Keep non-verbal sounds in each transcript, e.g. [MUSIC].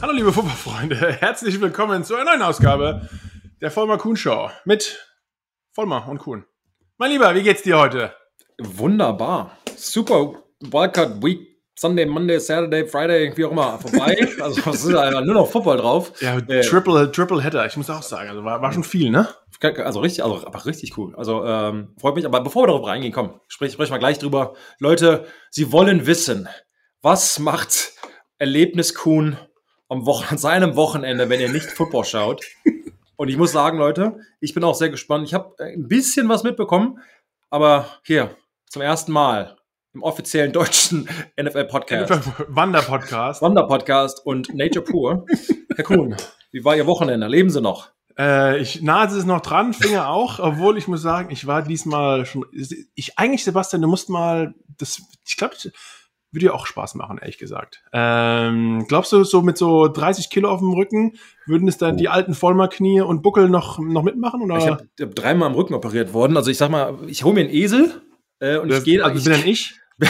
Hallo liebe Fußballfreunde, herzlich willkommen zu einer neuen Ausgabe der Vollmer Kuhn Show mit Vollmer und Kuhn. Mein Lieber, wie geht's dir heute? Wunderbar. Super Wildcard Week. Sunday, Monday, Saturday, Friday, wie auch immer, vorbei. [LAUGHS] Also es ist einfach nur noch Football drauf. Ja, äh, Triple, Triple Header, ich muss auch sagen, also war, war schon viel, ne? Also richtig, also aber richtig cool. Also ähm, freut mich, aber bevor wir darauf reingehen, komm, sprich, sprich mal gleich drüber. Leute, Sie wollen wissen, was macht Erlebnis Kuhn am Wochen [LAUGHS] an seinem Wochenende, wenn ihr nicht Football schaut? Und ich muss sagen, Leute, ich bin auch sehr gespannt. Ich habe ein bisschen was mitbekommen, aber hier zum ersten Mal im offiziellen deutschen [LAUGHS] NFL-Podcast. Wander-Podcast. Wander-Podcast und Nature Pur. Herr Kuhn, wie war Ihr Wochenende? Leben Sie noch? Äh, ich, Nase ist noch dran, Finger auch, obwohl ich muss sagen, ich war diesmal schon, ich eigentlich, Sebastian, du musst mal, das, ich glaube, würde dir auch Spaß machen, ehrlich gesagt. Ähm, glaubst du, so mit so 30 Kilo auf dem Rücken, würden es dann oh. die alten Vollmer-Knie und Buckel noch, noch mitmachen? Oder? Ich habe hab dreimal am Rücken operiert worden. Also ich sag mal, ich hole mir einen Esel äh, und das, ich gehe. Also bin dann ich? [LAUGHS]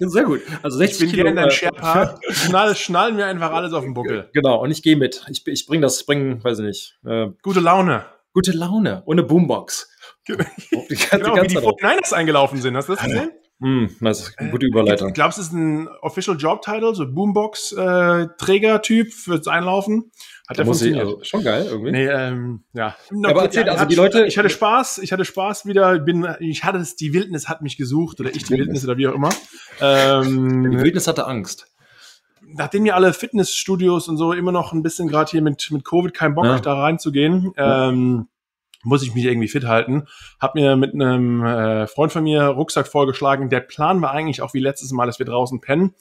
Sehr gut. Also 60 ich bin Kilo. Dein Sherpa. [LAUGHS] Schnall, schnallen wir einfach alles auf den Buckel. Genau, und ich gehe mit. Ich, ich bringe das, bring, weiß ich nicht. Äh, gute Laune. Gute Laune. Und eine Boombox. ganze, genau, die wie die 49ers eingelaufen sind. Hast du das gesehen? Mm, das ist eine gute Überleitung. Glaubst du, es ist ein Official Job Title, so Boombox-Träger-Typ äh, fürs Einlaufen? Hat der funktioniert? Ich, also schon geil irgendwie. Nee, ähm, ja. ja aber erzählt, also die Leute. Ich hatte Spaß, ich hatte Spaß wieder. Bin, ich hatte es, die Wildnis hat mich gesucht oder ich die Wildnis oder wie auch immer. Ähm, die Wildnis hatte Angst. Nachdem ja alle Fitnessstudios und so immer noch ein bisschen gerade hier mit mit Covid keinen Bock ja. da reinzugehen. Ähm, muss ich mich irgendwie fit halten. Hab mir mit einem äh, Freund von mir Rucksack vorgeschlagen. Der Plan war eigentlich auch wie letztes Mal, dass wir draußen pennen.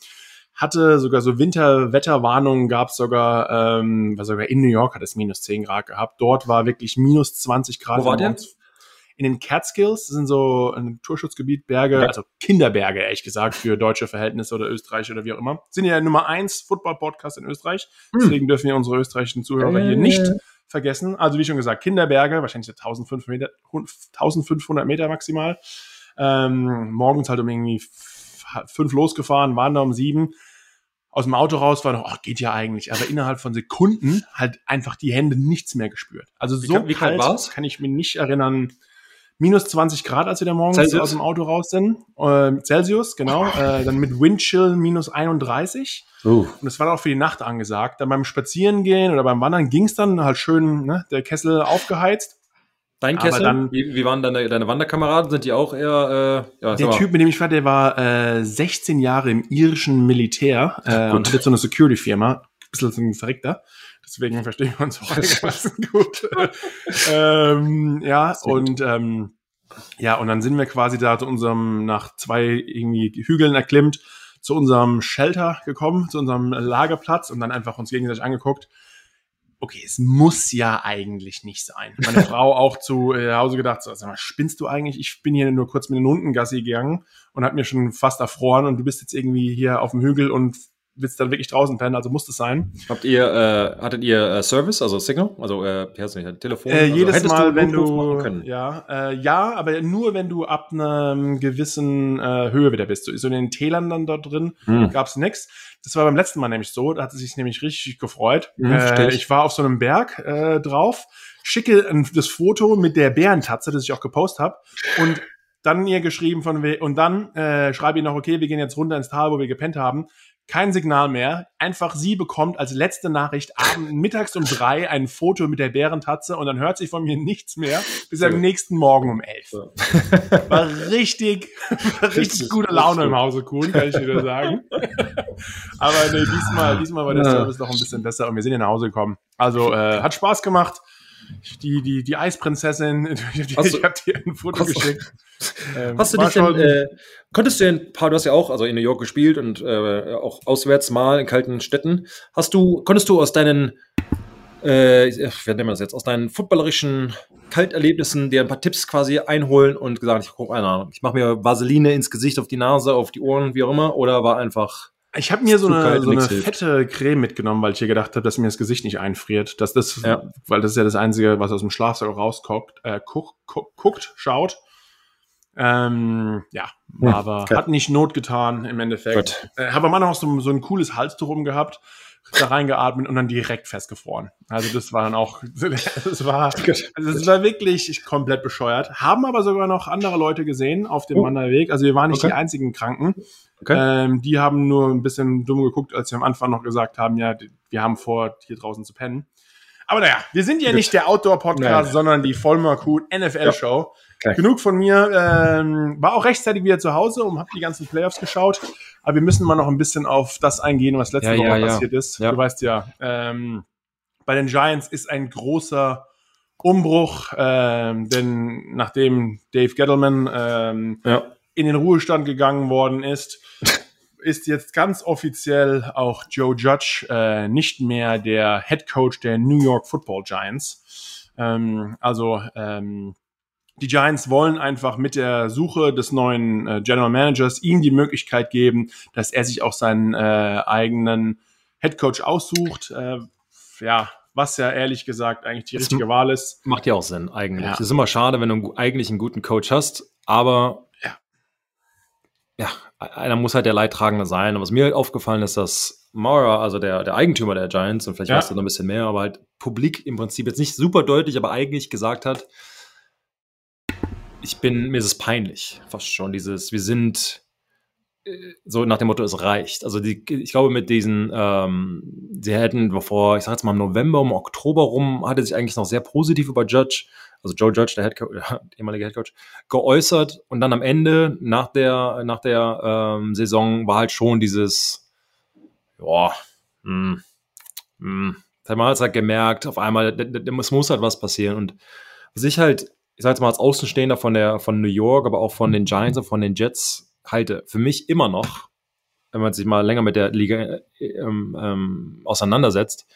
Hatte sogar so Winterwetterwarnungen, gab es sogar, ähm, war sogar in New York hat es minus 10 Grad gehabt. Dort war wirklich minus 20 Grad. Wo war der? In den Catskills, das sind so ein Naturschutzgebiet, Berge, also Kinderberge, ehrlich gesagt, für deutsche Verhältnisse oder Österreich oder wie auch immer. Sind ja Nummer eins Football-Podcast in Österreich. Hm. Deswegen dürfen wir unsere österreichischen Zuhörer äh. hier nicht vergessen. Also wie schon gesagt, Kinderberge, wahrscheinlich 1500 Meter, 1500 Meter maximal. Ähm, morgens halt um irgendwie fünf losgefahren, waren da um sieben. Aus dem Auto raus war noch, ach, geht ja eigentlich. Aber innerhalb von Sekunden halt einfach die Hände nichts mehr gespürt. Also so wie, wie kalt, kalt kann ich mich nicht erinnern minus 20 Grad, als wir da morgens Celsius? aus dem Auto raus sind. Äh, Celsius, genau. [LAUGHS] Äh, dann mit Windchill minus 31. Uh. Und das war auch für die Nacht angesagt. Dann beim Spazierengehen oder beim Wandern ging es dann halt schön, ne, der Kessel aufgeheizt. Dein Kessel? Dann, wie, wie, waren deine, deine Wanderkameraden? Sind die auch eher. Äh, ja, der Typ, mit dem ich war, der war äh, 16 Jahre im irischen Militär äh, und hat so eine Security-Firma. Ein bisschen so ein Verrückter. Deswegen verstehen wir uns auch [LAUGHS] einigermaßen gut. [LAUGHS] ähm, ja, und ähm, ja, und dann sind wir quasi da zu unserem, nach zwei irgendwie Hügeln erklimmt, zu unserem Shelter gekommen, zu unserem Lagerplatz und dann einfach uns gegenseitig angeguckt. Okay, es muss ja eigentlich nicht sein. Meine [LAUGHS] Frau auch zu äh, Hause gedacht, so, sag mal, spinnst du eigentlich? Ich bin hier nur kurz mit den Hunden Gassi gegangen und hat mir schon fast erfroren und du bist jetzt irgendwie hier auf dem Hügel und willst dann wirklich draußen pennen, also muss es sein. Habt ihr, äh, hattet ihr äh, Service, also Signal, also äh, wie heißt nicht, Telefon? Äh, jedes also, Mal, du wenn du, ja, äh, ja, aber nur wenn du ab einer gewissen äh, Höhe wieder bist. So, in den Tälern dann dort drin hm. gab's nix. Das war beim letzten Mal nämlich so, da hat es sich nämlich richtig gefreut. Hm, äh, ich war auf so einem Berg äh, drauf, schicke das Foto mit der Bärentatze, das ich auch gepostet habe und dann ihr geschrieben von und dann äh, schreibe ich noch, okay, wir gehen jetzt runter ins Tal, wo wir gepennt haben kein Signal mehr. Einfach sie bekommt als letzte Nachricht abends mittags um drei ein Foto mit der Bärentatze und dann hört sich von mir nichts mehr bis am nächsten Morgen um elf. [LAUGHS] War richtig, war richtig gute Laune im Hause Kuhn, kann ich dir sagen. [LAUGHS] Aber nee, diesmal, diesmal war der Service noch ein bisschen besser und wir sind hier nach Hause gekommen. Also äh, hat Spaß gemacht die, die, die Eisprinzessin, [LAUGHS] ich habe dir ein Foto hast, geschickt. [LAUGHS] Ähm, hast du dich denn, äh, konntest du ein paar, du hast ja auch also in New York gespielt und äh, auch auswärts mal in kalten Städten. Hast du, konntest du aus deinen, äh, wie nennen wir das jetzt, aus deinen footballerischen Kalterlebnissen dir ein paar Tipps quasi einholen und gesagt, ich, ich mache mir Vaseline ins Gesicht, auf die Nase, auf die Ohren, wie auch immer, oder war einfach ich habe mir so eine, so eine fette Creme mitgenommen, weil ich hier gedacht habe, dass mir das Gesicht nicht einfriert. Dass das, ja. Weil das ist ja das Einzige, was aus dem Schlafsack rausguckt, äh, guckt, guckt, schaut. Ähm, ja, hm, aber okay. hat nicht Not getan im Endeffekt. Äh, habe am Anfang auch so, so ein cooles Halstuch umgehabt da reingeatmet und dann direkt festgefroren. Also das war dann auch, [LAUGHS] das war, [LAUGHS] also das war wirklich komplett bescheuert. Haben aber sogar noch andere Leute gesehen auf dem oh. Wanderweg. Also wir waren nicht okay. die einzigen Kranken. Okay. Ähm, die haben nur ein bisschen dumm geguckt, als wir am Anfang noch gesagt haben, ja, wir haben vor, hier draußen zu pennen. Aber naja, wir sind ja nicht der Outdoor-Podcast, sondern die Vollmer-Kuh NFL-Show. Ja. Okay. Genug von mir. Ähm, war auch rechtzeitig wieder zu Hause und habe die ganzen Playoffs geschaut. Aber wir müssen mal noch ein bisschen auf das eingehen, was letzte ja, Woche ja, passiert ist. Du weißt ja, ähm, bei den Giants ist ein großer Umbruch, ähm, denn nachdem Dave Gettleman ähm, in den Ruhestand gegangen worden ist, ist jetzt ganz offiziell auch Joe Judge äh, nicht mehr der Head Coach der New York Football Giants. Ähm, also ähm, die Giants wollen einfach mit der Suche des neuen äh, General Managers ihm die Möglichkeit geben, dass er sich auch seinen äh, eigenen Head Coach aussucht. Äh, ja, was ja ehrlich gesagt eigentlich die das richtige Wahl ist. Macht ja auch Sinn, eigentlich. Es ja. ist immer schade, wenn du eigentlich einen guten Coach hast, aber ja, ja einer muss halt der Leidtragende sein. Und was mir halt aufgefallen ist, dass Mara, also der, der Eigentümer der Giants, und vielleicht ja. weißt du noch ein bisschen mehr, aber halt publik im Prinzip jetzt nicht super deutlich, aber eigentlich gesagt hat, ich bin, mir ist es peinlich, fast schon, dieses, wir sind äh, so nach dem Motto, es reicht. Also die, ich glaube, mit diesen, ähm, sie hätten bevor, ich sag jetzt mal im November, im Oktober rum, hatte sich eigentlich noch sehr positiv über Judge, also Joe Judge, der, Head der [LAUGHS] ehemalige Head Coach, geäußert und dann am Ende, nach der, nach der ähm, Saison, war halt schon dieses, ja, mh, hat man halt gemerkt, auf einmal, es muss halt was passieren. Und was ich halt ich sage jetzt mal als Außenstehender von der von New York, aber auch von den Giants und von den Jets halte für mich immer noch, wenn man sich mal länger mit der Liga äh, ähm, ähm, auseinandersetzt,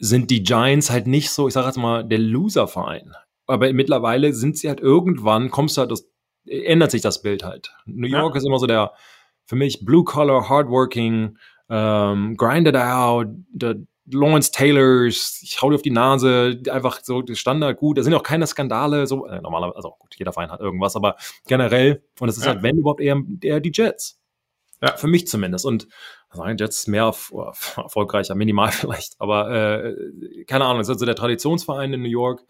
sind die Giants halt nicht so, ich sage jetzt mal, der Loser-Verein. Aber mittlerweile sind sie halt irgendwann, kommst du halt, das, ändert sich das Bild halt. New York ja. ist immer so der, für mich, Blue-Collar, Hardworking, ähm, grinded out, der Lawrence Taylors, ich hau dir auf die Nase, einfach so Standard gut. Da sind auch keine Skandale, so äh, normalerweise, also gut, jeder Verein hat irgendwas, aber generell, und es ist ja. halt, wenn überhaupt eher, eher die Jets. Ja. Für mich zumindest. Und sagen Jets mehr auf, auf, [LAUGHS] erfolgreicher, minimal vielleicht, aber äh, keine Ahnung, es ist also der Traditionsverein in New York.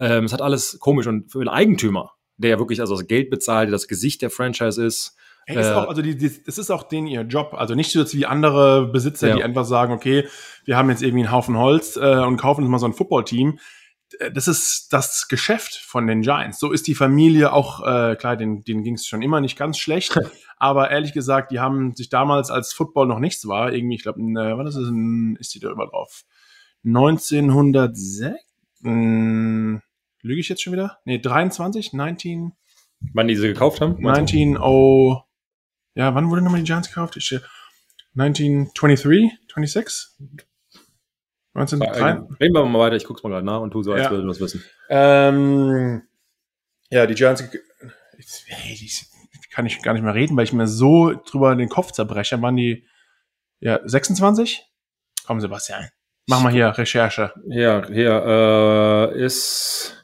Ähm, es hat alles komisch und für den Eigentümer, der ja wirklich also das Geld bezahlt, der das Gesicht der Franchise ist, Hey, ist äh, auch, also die, die, das ist auch denen ihr Job. Also nicht so jetzt wie andere Besitzer, ja. die einfach sagen, okay, wir haben jetzt irgendwie einen Haufen Holz äh, und kaufen uns mal so ein Footballteam. Äh, das ist das Geschäft von den Giants. So ist die Familie auch, äh, klar, denen, denen ging es schon immer nicht ganz schlecht. [LAUGHS] aber ehrlich gesagt, die haben sich damals, als Football noch nichts war, irgendwie, ich glaube, äh, was ist, ein, ist die da über drauf? 1906? Hm, lüge ich jetzt schon wieder? Nee, 23? 19? Wann die sie gekauft haben? 19, oh, ja, wann wurde nochmal die Giants gekauft? Ich, 1923, 26? 1903? Reden wir mal weiter, ich guck's mal gerade nach und tu so, als ja. würden wir es wissen. Ähm, ja, die Giants, ich, kann ich gar nicht mehr reden, weil ich mir so drüber den Kopf zerbreche. Waren die, ja, 26? Komm, Sebastian. Mach mal hier Recherche. Ja, hier äh, ist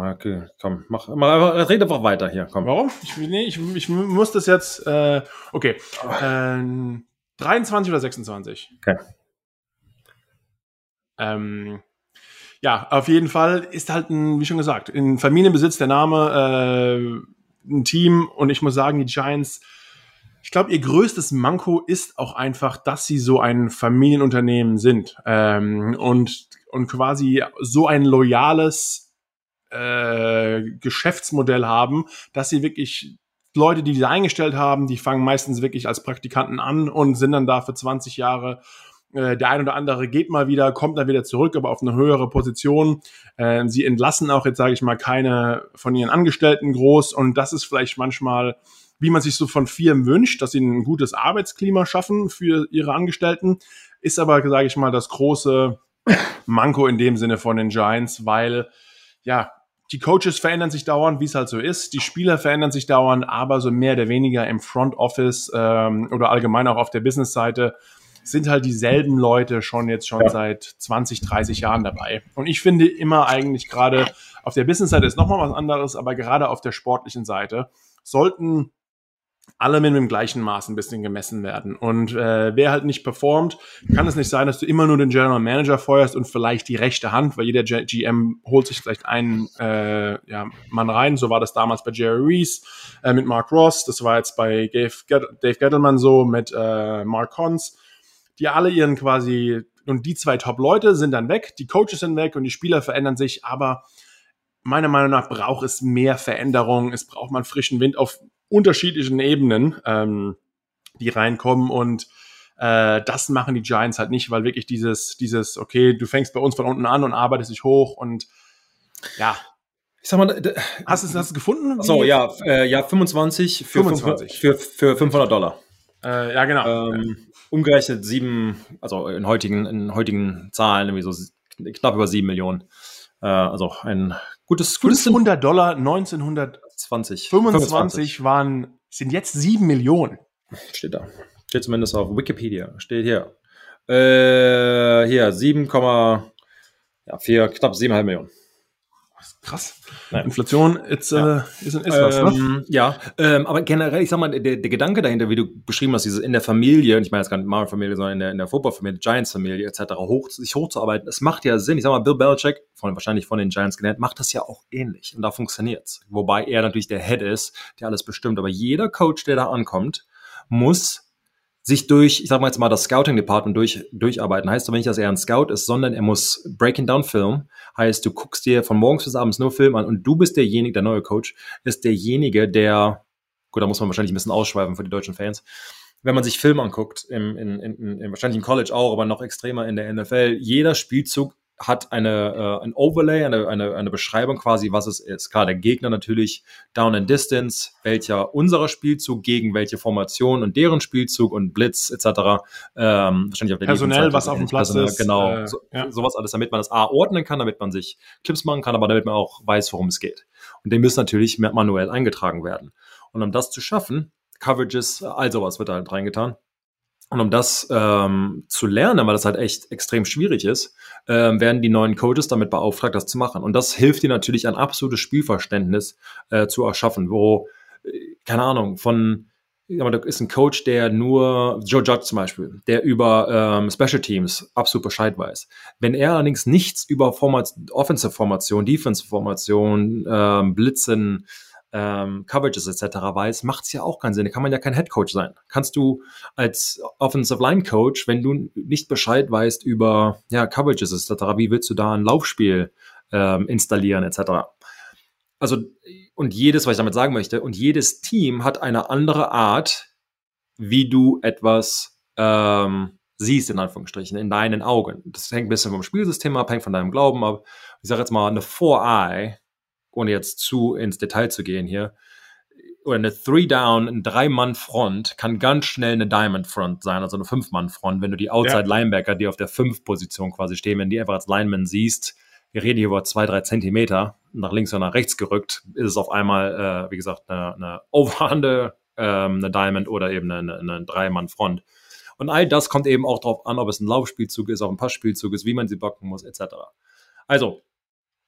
Okay, komm, mach mal, red einfach weiter hier, komm. Warum? Ich, nee, ich, ich muss das jetzt, äh, okay, äh, 23 oder 26? Okay. Ähm, ja, auf jeden Fall ist halt ein, wie schon gesagt, in Familienbesitz der Name, äh, ein Team und ich muss sagen, die Giants, ich glaube, ihr größtes Manko ist auch einfach, dass sie so ein Familienunternehmen sind ähm, und, und quasi so ein loyales äh, Geschäftsmodell haben, dass sie wirklich Leute, die diese eingestellt haben, die fangen meistens wirklich als Praktikanten an und sind dann da für 20 Jahre. Äh, der ein oder andere geht mal wieder, kommt dann wieder zurück, aber auf eine höhere Position. Äh, sie entlassen auch jetzt, sage ich mal, keine von ihren Angestellten groß und das ist vielleicht manchmal wie man sich so von Firmen wünscht, dass sie ein gutes Arbeitsklima schaffen für ihre Angestellten, ist aber, sage ich mal, das große Manko in dem Sinne von den Giants, weil ja, die Coaches verändern sich dauernd, wie es halt so ist. Die Spieler verändern sich dauernd, aber so mehr oder weniger im Front Office ähm, oder allgemein auch auf der Business-Seite sind halt dieselben Leute schon jetzt schon ja. seit 20, 30 Jahren dabei. Und ich finde immer eigentlich gerade Auf der Business-Seite ist nochmal was anderes, aber gerade auf der sportlichen Seite sollten alle mit dem gleichen Maß ein bisschen gemessen werden. Und äh, wer halt nicht performt, kann es nicht sein, dass du immer nur den General Manager feuerst und vielleicht die rechte Hand, weil jeder GM holt sich vielleicht einen äh, ja, Mann rein. So war das damals bei Jerry Reese äh, mit Mark Ross, das war jetzt bei Dave, Dave Gettleman so mit äh, Mark Cons, die alle ihren quasi, und die zwei Top-Leute sind dann weg, die Coaches sind weg und die Spieler verändern sich, aber meiner Meinung nach braucht es mehr Veränderung, es braucht man frischen Wind auf unterschiedlichen Ebenen, ähm, die reinkommen und äh, das machen die Giants halt nicht, weil wirklich dieses, dieses, okay, du fängst bei uns von unten an und arbeitest dich hoch und ja. Ich sag mal, hast du es gefunden? So, ja, äh, ja, 25 für, 25. für, für 500 Dollar. Äh, ja, genau. Ähm, umgerechnet sieben, also in heutigen, in heutigen Zahlen irgendwie so knapp über sieben Millionen. Äh, also ein gutes, gutes 500 Dollar 1900 20. 25, 25 waren, sind jetzt 7 Millionen. Steht da. Steht zumindest auf Wikipedia. Steht hier. Äh, hier, 7, ja, 4, knapp 7,5 Millionen. Krass. Naja. Inflation ist, ja. äh, ist, ist was, ne? ähm, Ja, ähm, aber generell, ich sag mal, der, der Gedanke dahinter, wie du beschrieben hast, dieses in der Familie, und ich meine jetzt gar nicht Marvel-Familie, sondern in der, in der Football-Familie, Giants-Familie etc., hoch, sich hochzuarbeiten, es macht ja Sinn. Ich sag mal, Bill Belichick, von, wahrscheinlich von den Giants gelernt, macht das ja auch ähnlich und da funktioniert's. Wobei er natürlich der Head ist, der alles bestimmt. Aber jeder Coach, der da ankommt, muss sich durch, ich sag mal jetzt mal, das Scouting-Department durch, durcharbeiten. Heißt aber nicht, dass er ein Scout ist, sondern er muss Breaking Down Film. Heißt, du guckst dir von morgens bis abends nur Film an und du bist derjenige, der neue Coach, ist derjenige, der, gut, da muss man wahrscheinlich ein bisschen ausschweifen für die deutschen Fans. Wenn man sich Film anguckt, im, in, in, in, wahrscheinlich im College auch, aber noch extremer in der NFL, jeder Spielzug hat eine, äh, ein Overlay, eine, eine, eine Beschreibung quasi, was es ist. Klar, der Gegner natürlich Down and Distance, welcher unserer Spielzug gegen welche Formation und deren Spielzug und Blitz etc. Ähm, wahrscheinlich auf der Personell, was auf dem Platz Personell, ist. Genau, äh, so, ja. sowas alles, damit man das A ordnen kann, damit man sich Clips machen kann, aber damit man auch weiß, worum es geht. Und dem müssen natürlich manuell eingetragen werden. Und um das zu schaffen, Coverages, all sowas wird da halt reingetan. Und um das ähm, zu lernen, weil das halt echt extrem schwierig ist, ähm, werden die neuen Coaches damit beauftragt, das zu machen. Und das hilft dir natürlich, ein absolutes Spielverständnis äh, zu erschaffen, wo, äh, keine Ahnung, von, aber da ist ein Coach, der nur, Joe Judge zum Beispiel, der über ähm, Special Teams absolut Bescheid weiß. Wenn er allerdings nichts über Format, Offensive-Formation, Defensive-Formation, ähm, Blitzen, ähm, Coverages etc. weiß, macht es ja auch keinen Sinn. Da kann man ja kein Head Coach sein. Kannst du als Offensive Line Coach, wenn du nicht Bescheid weißt über ja, Coverages etc., wie willst du da ein Laufspiel ähm, installieren etc. Also, und jedes, was ich damit sagen möchte, und jedes Team hat eine andere Art, wie du etwas ähm, siehst, in Anführungsstrichen, in deinen Augen. Das hängt ein bisschen vom Spielsystem ab, hängt von deinem Glauben ab. Ich sage jetzt mal, eine Four-Eye ohne jetzt zu ins Detail zu gehen hier, oder eine Three-Down, ein Drei-Mann-Front kann ganz schnell eine Diamond-Front sein, also eine Fünf-Mann-Front. Wenn du die Outside-Linebacker, die auf der Fünf-Position quasi stehen, wenn die einfach als Lineman siehst, wir reden hier über zwei, drei Zentimeter, nach links oder nach rechts gerückt, ist es auf einmal, äh, wie gesagt, eine, eine Overhande, ähm, eine Diamond oder eben eine, eine Drei-Mann-Front. Und all das kommt eben auch darauf an, ob es ein Laufspielzug ist, ob ein Passspielzug ist, wie man sie blocken muss, etc. Also,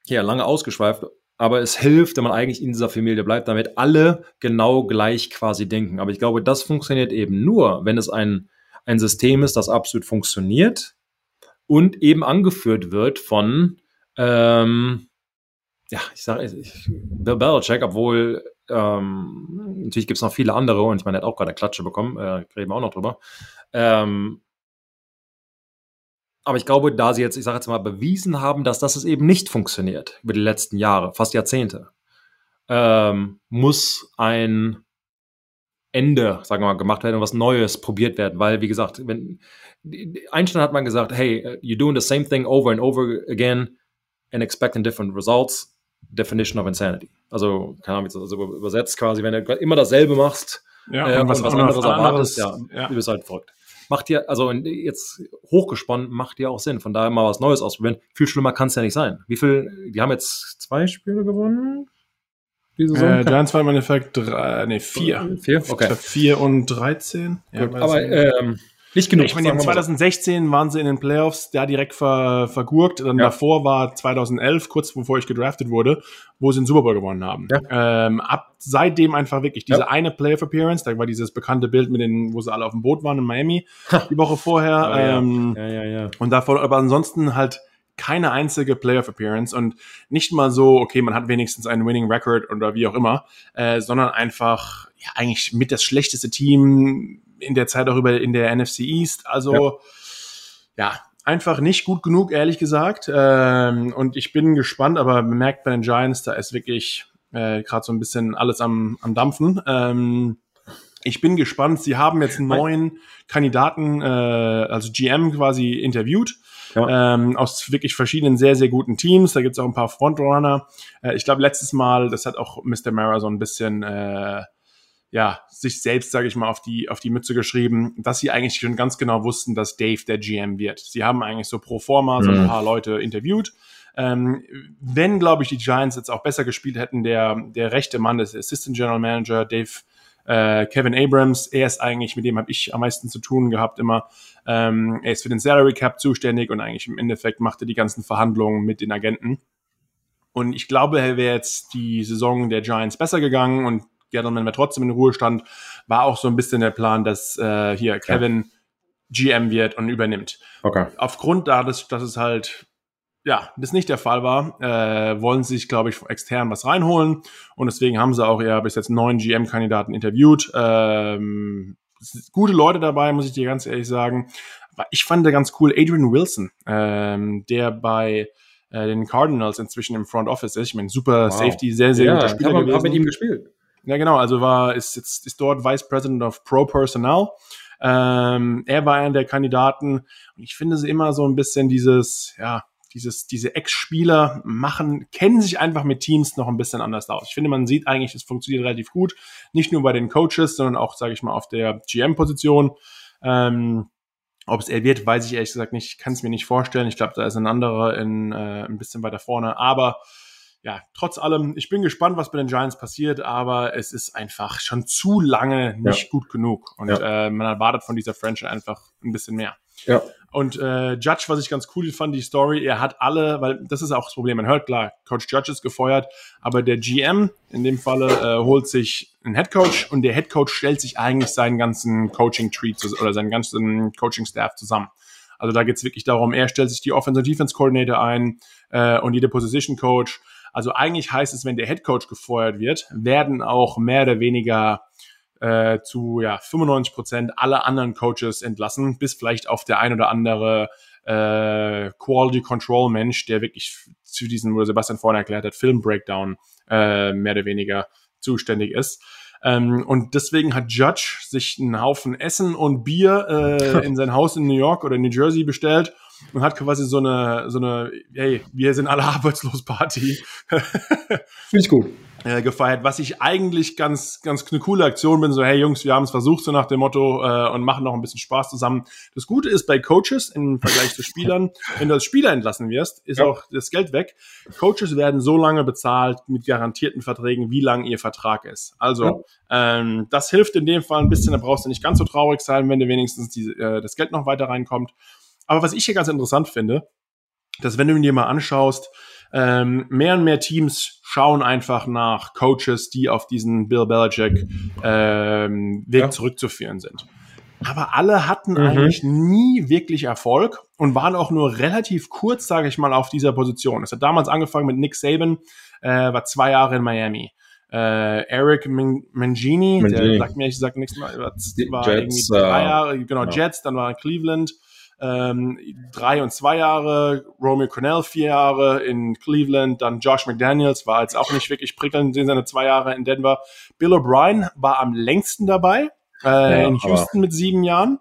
hier lange ausgeschweift, aber es hilft, wenn man eigentlich in dieser Familie bleibt, damit alle genau gleich quasi denken. Aber ich glaube, das funktioniert eben nur, wenn es ein, ein System ist, das absolut funktioniert und eben angeführt wird von, ähm, ja, ich sage, Bill Belichick, obwohl ähm, natürlich gibt es noch viele andere und ich meine, er hat auch gerade Klatsche bekommen, äh, reden wir auch noch drüber. Ähm, aber ich glaube, da sie jetzt, ich sage jetzt mal, bewiesen haben, dass das es eben nicht funktioniert über die letzten Jahre, fast Jahrzehnte, ähm, muss ein Ende, sagen wir mal, gemacht werden und was Neues probiert werden. Weil, wie gesagt, wenn Einstein hat man gesagt, hey, you're doing the same thing over and over again and expecting different results. Definition of insanity. Also, keine Ahnung, also übersetzt quasi, wenn du immer dasselbe machst ja, äh, und was, was anderes erwartest, ja, ja, du bist halt verrückt macht dir, also jetzt hochgesponnen, macht dir auch Sinn. Von daher mal was Neues ausprobieren. Viel schlimmer kann es ja nicht sein. Wie viel, die haben jetzt zwei Spiele gewonnen? Diese Saison? Äh, Giants war im Endeffekt drei, nee, vier. Vier? Okay. vier und 13. Ja, aber ähm, Nicht genug. Ich meine, 2016 waren sie in den Playoffs, da direkt ver, vergurkt. Dann ja. davor war 2011, kurz bevor ich gedraftet wurde, wo sie den Super Bowl gewonnen haben. Ja. Ähm, ab seitdem einfach wirklich diese ja. eine Playoff Appearance, da war dieses bekannte Bild mit den, wo sie alle auf dem Boot waren in Miami die Woche vorher. Ähm, ja. Ja, ja, Und davon, aber ansonsten halt keine einzige Playoff Appearance und nicht mal so, okay, man hat wenigstens einen Winning Record oder wie auch immer, äh, sondern einfach ja eigentlich mit das schlechteste Team in der Zeit auch über in der NFC East. Also ja, ja einfach nicht gut genug, ehrlich gesagt. Ähm, und ich bin gespannt, aber bemerkt bei den Giants, da ist wirklich äh, gerade so ein bisschen alles am, am Dampfen. Ähm, ich bin gespannt. Sie haben jetzt einen neuen Kandidaten, äh, also GM quasi interviewt. Ja. Ähm, aus wirklich verschiedenen sehr, sehr guten Teams. Da gibt es auch ein paar Frontrunner. Äh, ich glaube, letztes Mal, das hat auch Mr. Mara so ein bisschen äh, ja, sich selbst, sage ich mal, auf die, auf die Mütze geschrieben, dass sie eigentlich schon ganz genau wussten, dass Dave der GM wird. Sie haben eigentlich so pro forma so ein mhm. paar Leute interviewt. Ähm, wenn, glaube ich, die Giants jetzt auch besser gespielt hätten, der, der rechte Mann, der Assistant General Manager, Dave äh, Kevin Abrams, er ist eigentlich, mit dem habe ich am meisten zu tun gehabt immer. Ähm, er ist für den Salary Cap zuständig und eigentlich im Endeffekt macht er die ganzen Verhandlungen mit den Agenten. Und ich glaube, er wäre jetzt die Saison der Giants besser gegangen und Gettleman wäre trotzdem in Ruhestand. War auch so ein bisschen der Plan, dass äh, hier Kevin ja. GM wird und übernimmt. Okay. Aufgrund da, dass, dass es halt ja, das nicht der Fall war, äh, wollen sie sich, glaube ich, extern was reinholen. Und deswegen haben sie auch ja bis jetzt neun GM-Kandidaten interviewt. Ähm, gute Leute dabei, muss ich dir ganz ehrlich sagen. Aber ich fand da ganz cool Adrian Wilson, ähm, der bei äh, den Cardinals inzwischen im Front Office ist. Ich meine, super wow. Safety, sehr, sehr ja, guter Spieler. Ich habe hab mit ihm gespielt. Ja, genau. Also war, ist jetzt, ist dort Vice President of Pro Personnel. Ähm, er war einer der Kandidaten. Und ich finde sie immer so ein bisschen dieses, ja, dieses, diese Ex-Spieler machen, kennen sich einfach mit Teams noch ein bisschen anders aus. Ich finde, man sieht eigentlich, es funktioniert relativ gut. Nicht nur bei den Coaches, sondern auch, sage ich mal, auf der GM-Position. Ähm, ob es er wird, weiß ich ehrlich gesagt nicht. Ich kann es mir nicht vorstellen. Ich glaube, da ist ein anderer in, äh, ein bisschen weiter vorne. Aber ja, trotz allem, ich bin gespannt, was bei den Giants passiert, aber es ist einfach schon zu lange nicht ja. gut genug. Und ja. äh, man erwartet von dieser Franchise einfach ein bisschen mehr. Ja. Und äh, Judge, was ich ganz cool fand, die Story, er hat alle, weil das ist auch das Problem, man hört klar, Coach Judge ist gefeuert, aber der GM in dem Falle äh, holt sich einen Head Coach und der Head Coach stellt sich eigentlich seinen ganzen Coaching-Tree oder seinen ganzen Coaching-Staff zusammen. Also da geht's wirklich darum, er stellt sich die Offensive Defense Coordinator ein äh, und jede Position Coach. Also eigentlich heißt es, wenn der Head Coach gefeuert wird, werden auch mehr oder weniger äh, zu ja, 95 Prozent alle anderen Coaches entlassen, bis vielleicht auf der ein oder andere äh, Quality Control Mensch, der wirklich zu diesem, wo Sebastian vorhin erklärt hat, Film Breakdown äh, mehr oder weniger zuständig ist. Ähm, und deswegen hat Judge sich einen Haufen Essen und Bier äh, [LAUGHS] in sein Haus in New York oder New Jersey bestellt und hat quasi so eine, so eine, hey, wir sind alle [LAUGHS] arbeitslos Party. Finde ich gut. Äh, gefeiert, was ich eigentlich ganz, ganz eine coole Aktion bin, so, hey Jungs, wir haben es versucht, so nach dem Motto, äh, und machen noch ein bisschen Spaß zusammen. Das Gute ist bei Coaches im Vergleich zu Spielern, [LAUGHS] wenn du als Spieler entlassen wirst, ist ja. auch das Geld weg. Coaches werden so lange bezahlt mit garantierten Verträgen, wie lang ihr Vertrag ist. Also, ja. ähm, das hilft in dem Fall ein bisschen, da brauchst du nicht ganz so traurig sein, wenn dir wenigstens die, äh, das Geld noch weiter reinkommt. Aber was ich hier ganz interessant finde, dass wenn du dir mal anschaust, ähm, mehr und mehr Teams schauen einfach nach Coaches, die auf diesen Bill Belichick ähm, Weg ja. zurückzuführen sind. Aber alle hatten mhm. eigentlich nie wirklich Erfolg und waren auch nur relativ kurz, sage ich mal, auf dieser Position. Es hat damals angefangen mit Nick Saban, äh, war zwei Jahre in Miami. Äh, Eric Mangini, der sagt mir, ich sag nichts mehr, war Jets, irgendwie drei äh, Jahre, genau, ja. Jets, dann war er in Cleveland, ähm, drei und zwei Jahre, Romeo Cornell vier Jahre in Cleveland, dann Josh McDaniels war jetzt auch nicht wirklich prickelnd in seine zwei Jahre in Denver. Bill O'Brien war am längsten dabei äh, ja, in Houston mit sieben Jahren.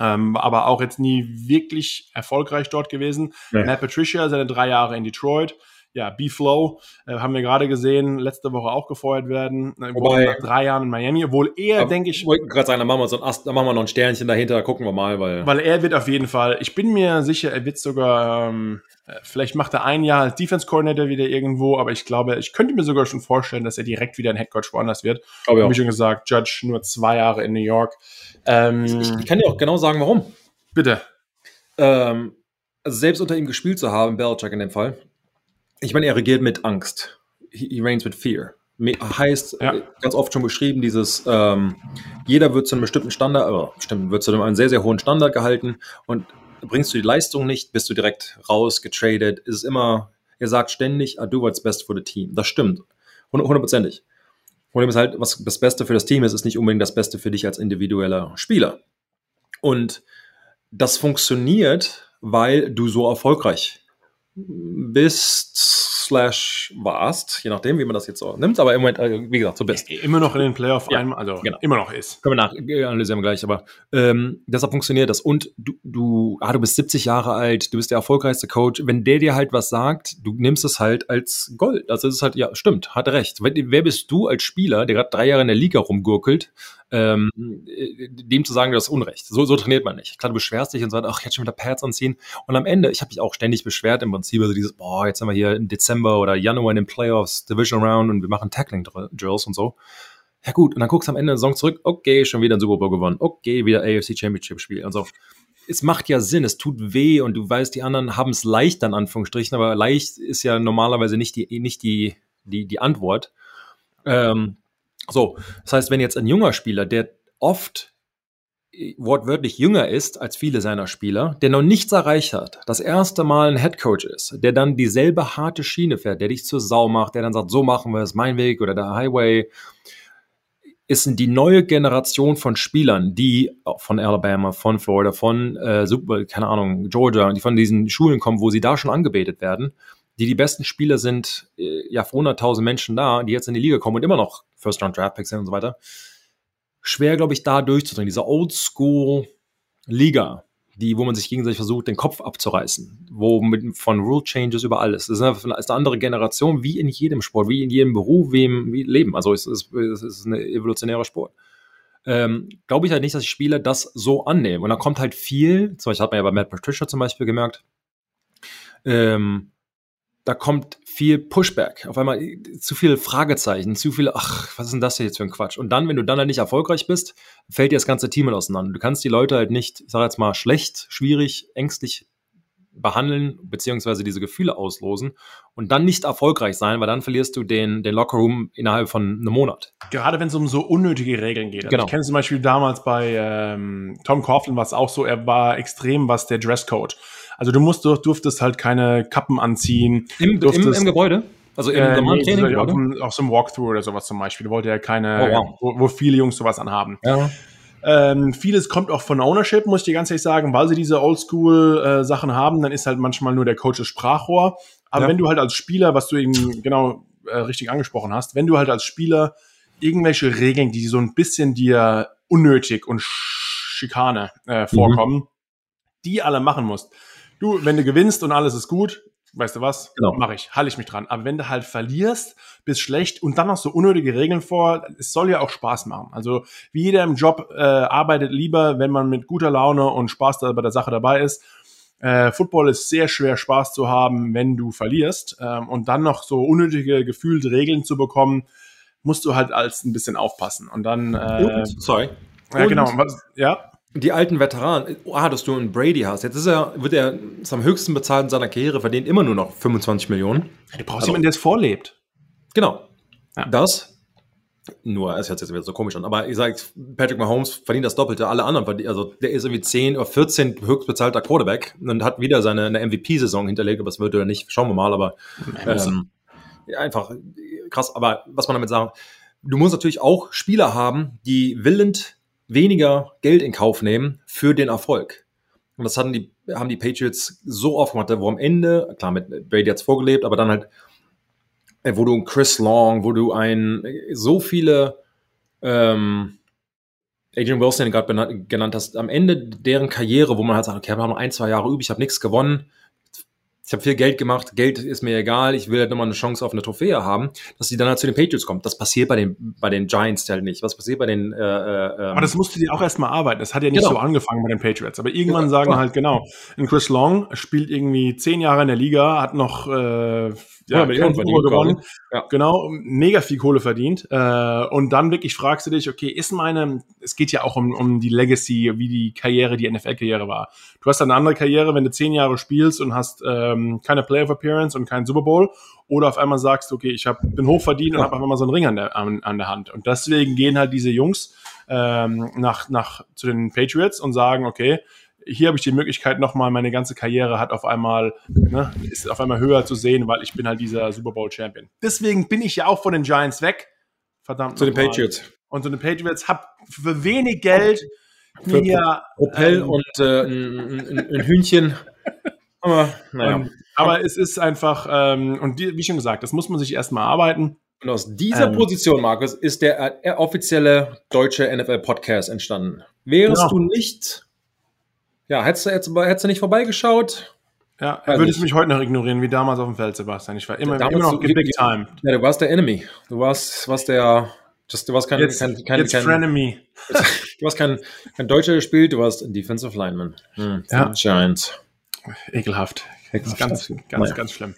Ähm, aber auch jetzt nie wirklich erfolgreich dort gewesen. Ja. Matt Patricia, seine drei Jahre in Detroit. Ja, B-Flow, äh, haben wir gerade gesehen, letzte Woche auch gefeuert werden. Äh, Wobei, nach drei Jahren in Miami, obwohl er, denke ich. Ich wollte gerade sagen, da machen, wir so ein Ast, da machen wir noch ein Sternchen dahinter, gucken wir mal, weil. Weil er wird auf jeden Fall, ich bin mir sicher, er wird sogar, ähm, äh, vielleicht macht er ein Jahr als Defense Coordinator wieder irgendwo, aber ich glaube, ich könnte mir sogar schon vorstellen, dass er direkt wieder ein Headcoach woanders wird. Glaube ich Wie schon gesagt, Judge nur zwei Jahre in New York. Ähm, ich, ich, kann dir auch genau sagen, warum. Bitte. Ähm, also selbst unter ihm gespielt zu haben, Belichick in dem Fall, ich meine, er regiert mit Angst. He, he reigns with fear. Heißt, ja. Äh, ganz oft schon beschrieben, dieses, ähm, jeder wird zu einem bestimmten Standard, oder bestimmt wird zu einem sehr, sehr hohen Standard gehalten und bringst du die Leistung nicht, bist du direkt raus, getradet, ist es immer, er sagt ständig, I do what's best for the team. Das stimmt. Hundertprozentig. Problem ist halt, was das Beste für das Team ist, ist nicht unbedingt das Beste für dich als individueller Spieler. Und das funktioniert, weil du so erfolgreich bist slash warst, je nachdem, wie man das jetzt so nimmt, aber im Moment, äh, wie gesagt, so bist. Immer noch in den Playoff ja, einem, also genau. immer noch ist. Können wir nach, äh, analysieren wir gleich, aber ähm, deshalb funktioniert das. Und du, du, ah, du bist 70 Jahre alt, du bist der erfolgreichste Coach. Wenn der dir halt was sagt, du nimmst es halt als Gold. Also es ist halt, ja, stimmt, hat recht. Wer bist du als Spieler, der gerade drei Jahre in der Liga rumgurkelt, ähm, dem zu sagen, du hast Unrecht. So, so trainiert man nicht. Klar, du beschwerst dich und sagst, ach, jetzt schon wieder Pads anziehen. Und am Ende, ich habe mich auch ständig beschwert im Prinzip, also dieses, boah, jetzt sind wir hier im Dezember oder Januar in den Playoffs, Division Round und wir machen Tackling-Drills und so. Ja gut, und dann guckst du am Ende der Saison zurück, okay, schon wieder ein Super Bowl gewonnen, okay, wieder AFC Championship Spiel und so. Es macht ja Sinn, es tut weh und du weißt, die anderen haben es leicht an Anführungsstrichen, aber leicht ist ja normalerweise nicht die, nicht die, die, die Antwort. Ähm, so, das heißt, wenn jetzt ein junger Spieler, der oft wortwörtlich jünger ist als viele seiner Spieler, der noch nichts erreicht hat, das erste Mal ein Headcoach ist, der dann dieselbe harte Schiene fährt, der dich zur Sau macht, der dann sagt, so machen wir es, mein Weg oder der Highway, ist die neue Generation von Spielern, die von Alabama, von Florida, von äh, Super, keine Ahnung, Georgia, die von diesen Schulen kommen, wo sie da schon angebetet werden, die die besten Spieler sind, äh, ja, für 100.000 Menschen da, die jetzt in die Liga kommen und immer noch First-Round-Draft-Picks sind und so weiter. Schwer, glaube ich, da durchzudringen. Diese Oldschool-Liga, die, wo man sich gegenseitig versucht, den Kopf abzureißen, wo mit, von Rule Changes über alles. Das ist eine, ist eine andere Generation, wie in jedem Sport, wie in jedem Beruf, wie im wie Leben. Also es ist, es ist ein evolutionärer Sport. Ähm, glaube ich halt nicht, dass die Spieler das so annehmen. Und dann kommt halt viel, zum Beispiel hat man ja bei Matt Patricia zum Beispiel gemerkt, ähm, da kommt viel Pushback. Auf einmal zu viele Fragezeichen, zu viele, ach, was ist denn das hier jetzt für ein Quatsch? Und dann, wenn du dann halt nicht erfolgreich bist, fällt dir das ganze Team halt auseinander. Du kannst die Leute halt nicht, ich sag jetzt mal, schlecht, schwierig, ängstlich behandeln, beziehungsweise diese Gefühle auslosen und dann nicht erfolgreich sein, weil dann verlierst du den, den Lockerroom innerhalb von einem Monat. Gerade wenn es um so unnötige Regeln geht. Also genau. Ich kenne zum Beispiel damals bei ähm, Tom Coughlin war es auch so, er war extrem, was der Dresscode also du musst, du durftest halt keine Kappen anziehen. Im, durftest, im, im Gebäude? Also im äh, normalen Training? So, auf, auf, so einem Walkthrough oder sowas zum Beispiel. Wollte ja keine, oh, wow. wo, wo, viele Jungs sowas anhaben. Ja. Ähm, vieles kommt auch von Ownership, muss ich dir ganz ehrlich sagen, weil sie diese Oldschool-Sachen äh, haben, dann ist halt manchmal nur der Coach das Sprachrohr. Aber ja. wenn du halt als Spieler, was du eben genau äh, richtig angesprochen hast, wenn du halt als Spieler irgendwelche Regeln, die so ein bisschen dir unnötig und Schikane äh, vorkommen, mhm. die alle machen musst, du, wenn du gewinnst und alles ist gut, weißt du was, genau. mache ich, halte ich mich dran. Aber wenn du halt verlierst, bist schlecht und dann noch so unnötige Regeln vor, es soll ja auch Spaß machen. Also wie jeder im Job äh, arbeitet lieber, wenn man mit guter Laune und Spaß da bei der Sache dabei ist. Äh, Football ist sehr schwer Spaß zu haben, wenn du verlierst ähm, und dann noch so unnötige gefühlte Regeln zu bekommen, musst du halt als ein bisschen aufpassen und dann. Äh, und, sorry. Ja, genau. Was, ja die alten Veteranen, ah, dass du einen Brady hast. Jetzt ist er, wird er ist am höchsten bezahlt in seiner Karriere, verdient immer nur noch 25 Millionen. du brauchst also, jemanden, der es vorlebt. Genau. Ja. Das. Nur, es hört sich jetzt wieder so komisch an, aber ich sage, Patrick Mahomes verdient das Doppelte. Alle anderen verdienen, also der ist irgendwie 10 oder 14 höchstbezahlter Quarterback und hat wieder seine MVP-Saison hinterlegt, aber das wird er nicht, schauen wir mal, aber ähm, einfach krass. Aber was man damit sagen, du musst natürlich auch Spieler haben, die willend weniger Geld in Kauf nehmen für den Erfolg. Und das hatten die, haben die Patriots so oft gemacht, wo am Ende, klar, mit Brady hat's vorgelebt, aber dann halt, äh, wo du Chris Long, wo du ein, so viele, ähm, Adrian Wilson gerade genannt hast, am Ende deren Karriere, wo man halt sagt, okay, wir haben noch ein, zwei Jahre übrig, ich habe nichts gewonnen. Ich habe viel Geld gemacht, Geld ist mir egal, ich will halt nochmal eine Chance auf eine Trophäe haben, dass sie dann halt zu den Patriots kommt. Das passiert bei den, bei den Giants halt nicht. Was passiert bei den. Äh, äh, aber das musste die auch erstmal arbeiten. Das hat ja nicht genau. so angefangen bei den Patriots. Aber irgendwann ja, sagen halt, genau, ein Chris Long spielt irgendwie zehn Jahre in der Liga, hat noch äh, ja, ja gewonnen. Ja. Genau, mega viel Kohle verdient. Äh, und dann wirklich fragst du dich, okay, ist meine, es geht ja auch um, um die Legacy, wie die Karriere, die NFL-Karriere war. Du hast eine andere Karriere, wenn du zehn Jahre spielst und hast ähm, keine Playoff Appearance und keinen Super Bowl. Oder auf einmal sagst, okay, ich hab, bin hochverdient und habe einfach mal so einen Ring an der, an, an der Hand. Und deswegen gehen halt diese Jungs ähm, nach, nach zu den Patriots und sagen, okay, hier habe ich die Möglichkeit nochmal, meine ganze Karriere hat auf einmal, ne, ist auf einmal höher zu sehen, weil ich bin halt dieser Super Bowl Champion. Deswegen bin ich ja auch von den Giants weg. Verdammt. Zu den mal. Patriots. Und zu den Patriots habe für wenig Geld für mir Propell ähm, und äh, ein, ein, ein, Hühnchen. Aber, naja. Ähm, aber es ist einfach, ähm, und die, wie schon gesagt, das muss man sich erstmal arbeiten. Und aus dieser ähm, Position, Markus, ist der, der offizielle deutsche NFL-Podcast entstanden. Wärst genau. du nicht ja, hättest du, hättest du nicht vorbeigeschaut? Ja, würdest du mich heute noch ignorieren, wie damals auf dem Feld, Sebastian. Ich war immer, immer noch Big Time. Ja, du warst der Enemy. Du warst, warst der, just, du warst kein, jetzt, kein, kein, jetzt kein, Frenemy. [LAUGHS] Du warst kein, kein Deutscher gespielt, du warst Defensive Lineman. Hm, ja. Giants. Ekelhaft. Ganz, ganz, ganz, ja. ganz schlimm.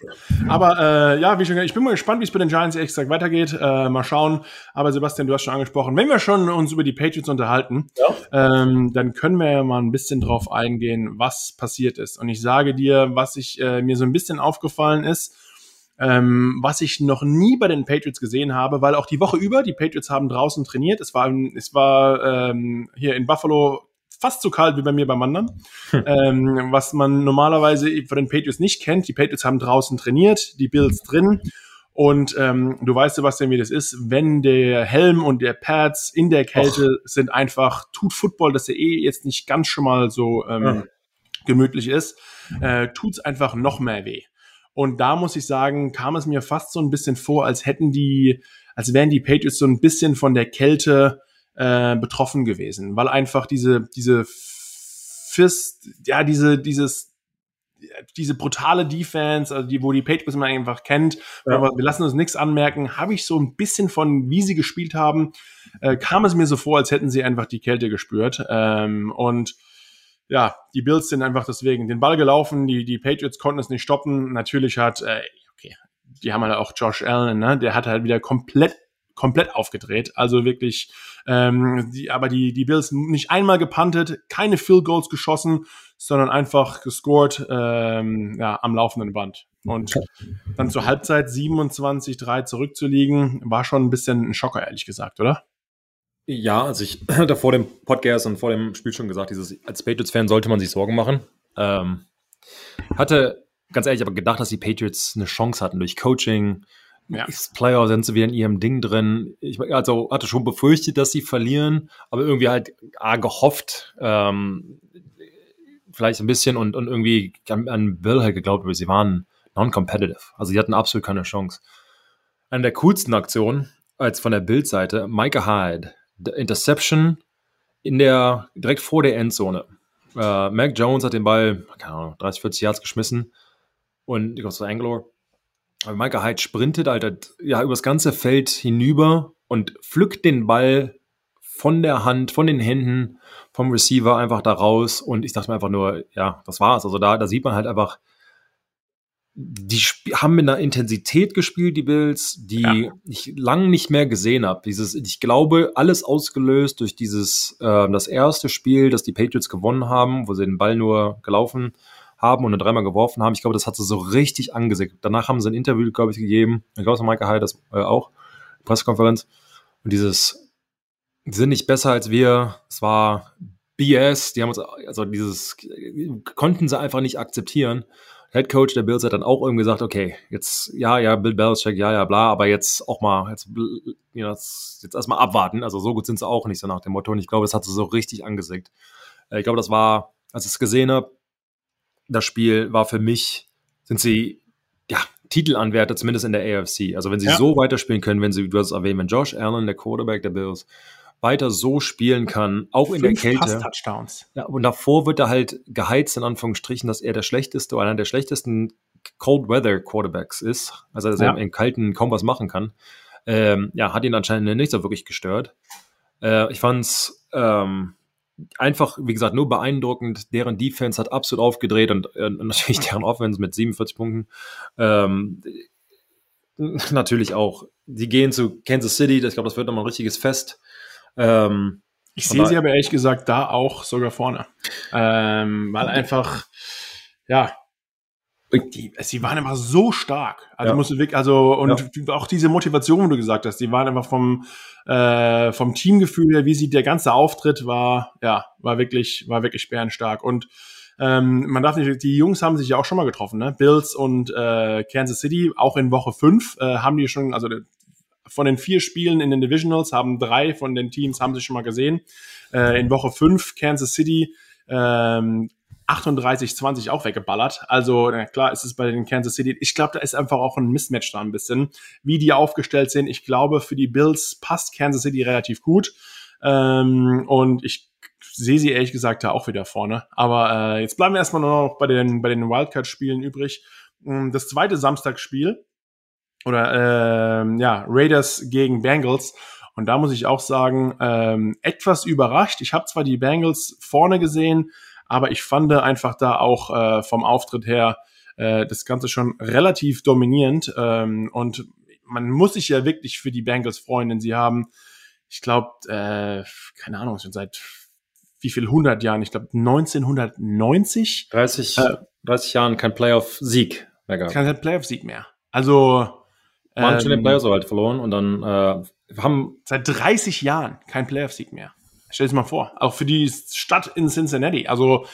Aber äh, ja, wie schon gesagt, ich bin mal gespannt, wie es bei den Giants ehrlich gesagt weitergeht. Äh, mal schauen. Aber Sebastian, du hast schon angesprochen, wenn wir schon uns über die Patriots unterhalten, ja. ähm, dann können wir ja mal ein bisschen drauf eingehen, was passiert ist. Und ich sage dir, was ich äh, mir so ein bisschen aufgefallen ist, ähm, was ich noch nie bei den Patriots gesehen habe, weil auch die Woche über, die Patriots haben draußen trainiert. Es war, es war ähm, hier in Buffalo fast so kalt wie bei mir beim Wandern. Hm. Ähm, was man normalerweise von den Patriots nicht kennt. Die Patriots haben draußen trainiert, die Bills drin. Und ähm, du weißt, Sebastian, wie das ist, wenn der Helm und der Pads in der Kälte Och. sind einfach, tut Football, dass er eh jetzt nicht ganz schon mal so ähm, ja. gemütlich ist, äh, tut's einfach noch mehr weh. Und da muss ich sagen, kam es mir fast so ein bisschen vor, als hätten die, als wären die Patriots so ein bisschen von der Kälte äh, betroffen gewesen, weil einfach diese, diese Fist, ja, diese, dieses, diese brutale Defense, also die, wo die Patriots man einfach kennt, ja. aber wir lassen uns nichts anmerken, habe ich so ein bisschen von, wie sie gespielt haben, äh, kam es mir so vor, als hätten sie einfach die Kälte gespürt. Ähm, und ja, die Bills sind einfach deswegen den Ball gelaufen, die, die Patriots konnten es nicht stoppen. Natürlich hat, äh, okay, die haben halt auch Josh Allen, ne? Der hat halt wieder komplett komplett aufgedreht. Also wirklich, ähm, die, aber die, die Bills nicht einmal gepuntet, keine Field Goals geschossen, sondern einfach gescored ähm, ja, am laufenden Band. Und dann zur Halbzeit 27-3 zurückzuliegen, war schon ein bisschen ein Schocker, ehrlich gesagt, oder? Ja, also ich [CLEARS THROAT] hatte vor dem Podcast und vor dem Spiel schon gesagt, dieses, als Patriots-Fan sollte man sich Sorgen machen. Ähm, hatte ganz ehrlich aber gedacht, dass die Patriots eine Chance hatten durch Coaching, ja. Player sind sie wieder in ihrem Ding drin. Ich also hatte schon befürchtet, dass sie verlieren, aber irgendwie halt ah, gehofft, ähm, vielleicht ein bisschen und, und irgendwie an, an Bill halt geglaubt, aber sie waren non-competitive. Also sie hatten absolut keine Chance. Eine der coolsten Aktionen, als von der Bild-Seite, Micah Hyde, Interception in der, direkt vor der Endzone. Äh, Mac Jones hat den Ball, keine Ahnung, 30, 40 Yards geschmissen und ich glaube, das war Anglor aber Micah Hyde sprintet halt ja übers ganze Feld hinüber und pflückt den Ball von der Hand, von den Händen vom Receiver einfach da raus. Und ich dachte mir einfach nur, ja, das war's. Also da, da sieht man halt einfach, die haben mit einer Intensität gespielt, die Bills, die ja. ich lang nicht mehr gesehen habe. Dieses, ich glaube, alles ausgelöst durch dieses äh, das erste Spiel, das die Patriots gewonnen haben, wo sie den Ball nur gelaufen haben und dann dreimal geworfen haben. Ich glaube, das hat sie so richtig angesickt. Danach haben sie ein Interview, glaube ich, gegeben. Ich glaube, es war Michael Hyde das äh, auch, Pressekonferenz. Und dieses, die sind nicht besser als wir. Es war BS. Die haben uns, also dieses, konnten sie einfach nicht akzeptieren. Head Coach der Bills hat dann auch irgendwie gesagt, okay, jetzt, ja, ja, Bill Belichick, ja, ja, bla, aber jetzt auch mal, jetzt, jetzt, jetzt erstmal abwarten. Also so gut sind sie auch nicht, so nach dem Motto. Und ich glaube, das hat sie so richtig angesickt. Äh, ich glaube, das war, als ich es gesehen habe, das Spiel war für mich, sind sie ja, Titelanwärter, zumindest in der AFC. Also wenn sie ja. so weiterspielen können, wenn sie, du hast es erwähnt, wenn Josh Allen, der Quarterback der Bills, weiter so spielen kann, auch Fünf in der Kälte. Touchdowns. Ja, und davor wird er halt geheizt, in Anführungsstrichen, dass er der schlechteste oder einer der schlechtesten Cold Weather Quarterbacks ist, also dass ja. er im Kalten kaum was machen kann. Ähm, ja, hat ihn anscheinend nicht so wirklich gestört. Äh, ich fand's ähm, einfach, wie gesagt, nur beeindruckend. Deren Defense hat absolut aufgedreht und, äh, [LAUGHS] natürlich deren Offense mit 47 Punkten. Ähm, [LAUGHS] natürlich auch. Die gehen zu Kansas City. Ich glaube, das wird nochmal ein richtiges Fest. Ähm, ich sehe sie aber ehrlich gesagt da auch sogar vorne. Ähm, weil einfach, ja, die, sie waren einfach so stark. Also ja. musst du wirklich, also und ja. auch diese Motivation, wo du gesagt hast, die waren einfach vom äh, vom Teamgefühl her, wie sie der ganze Auftritt war, ja, war wirklich war wirklich bärenstark und ähm, man darf nicht, die Jungs haben sich ja auch schon mal getroffen, ne? Bills und äh, Kansas City, auch in Woche 5 äh, haben die schon, also von den vier Spielen in den Divisionals haben drei von den Teams haben sich schon mal gesehen. Äh, in Woche 5 Kansas City ähm, 38-20 auch weggeballert. Also na klar ist es bei den Kansas City. Ich glaube, da ist einfach auch ein Mismatch da ein bisschen, wie die aufgestellt sind. Ich glaube, für die Bills passt Kansas City relativ gut. Ähm, und ich sehe sie ehrlich gesagt da auch wieder vorne. Aber äh, jetzt bleiben wir erstmal nur noch bei den, bei den Wildcard-Spielen übrig. Mm, das zweite Samstagsspiel oder äh, ja, Raiders gegen Bengals. Und da muss ich auch sagen, ähm, etwas überrascht. Ich habe zwar die Bengals vorne gesehen, aber ich fand einfach da auch äh, vom Auftritt her äh, das Ganze schon relativ dominierend. Ähm, und man muss sich ja wirklich für die Bengals freuen, denn sie haben, ich glaube, äh, keine Ahnung, schon seit wie viel 100 Jahren, ich glaube 1990. 30, äh, 30 Jahren kein Playoff-Sieg mehr gehabt. Kein Playoff-Sieg mehr. Also waren ähm, schon den Playoffs halt verloren und dann äh, haben seit 30 Jahren kein Playoff-Sieg mehr. Stell dir mal vor, auch für die Stadt in Cincinnati. Also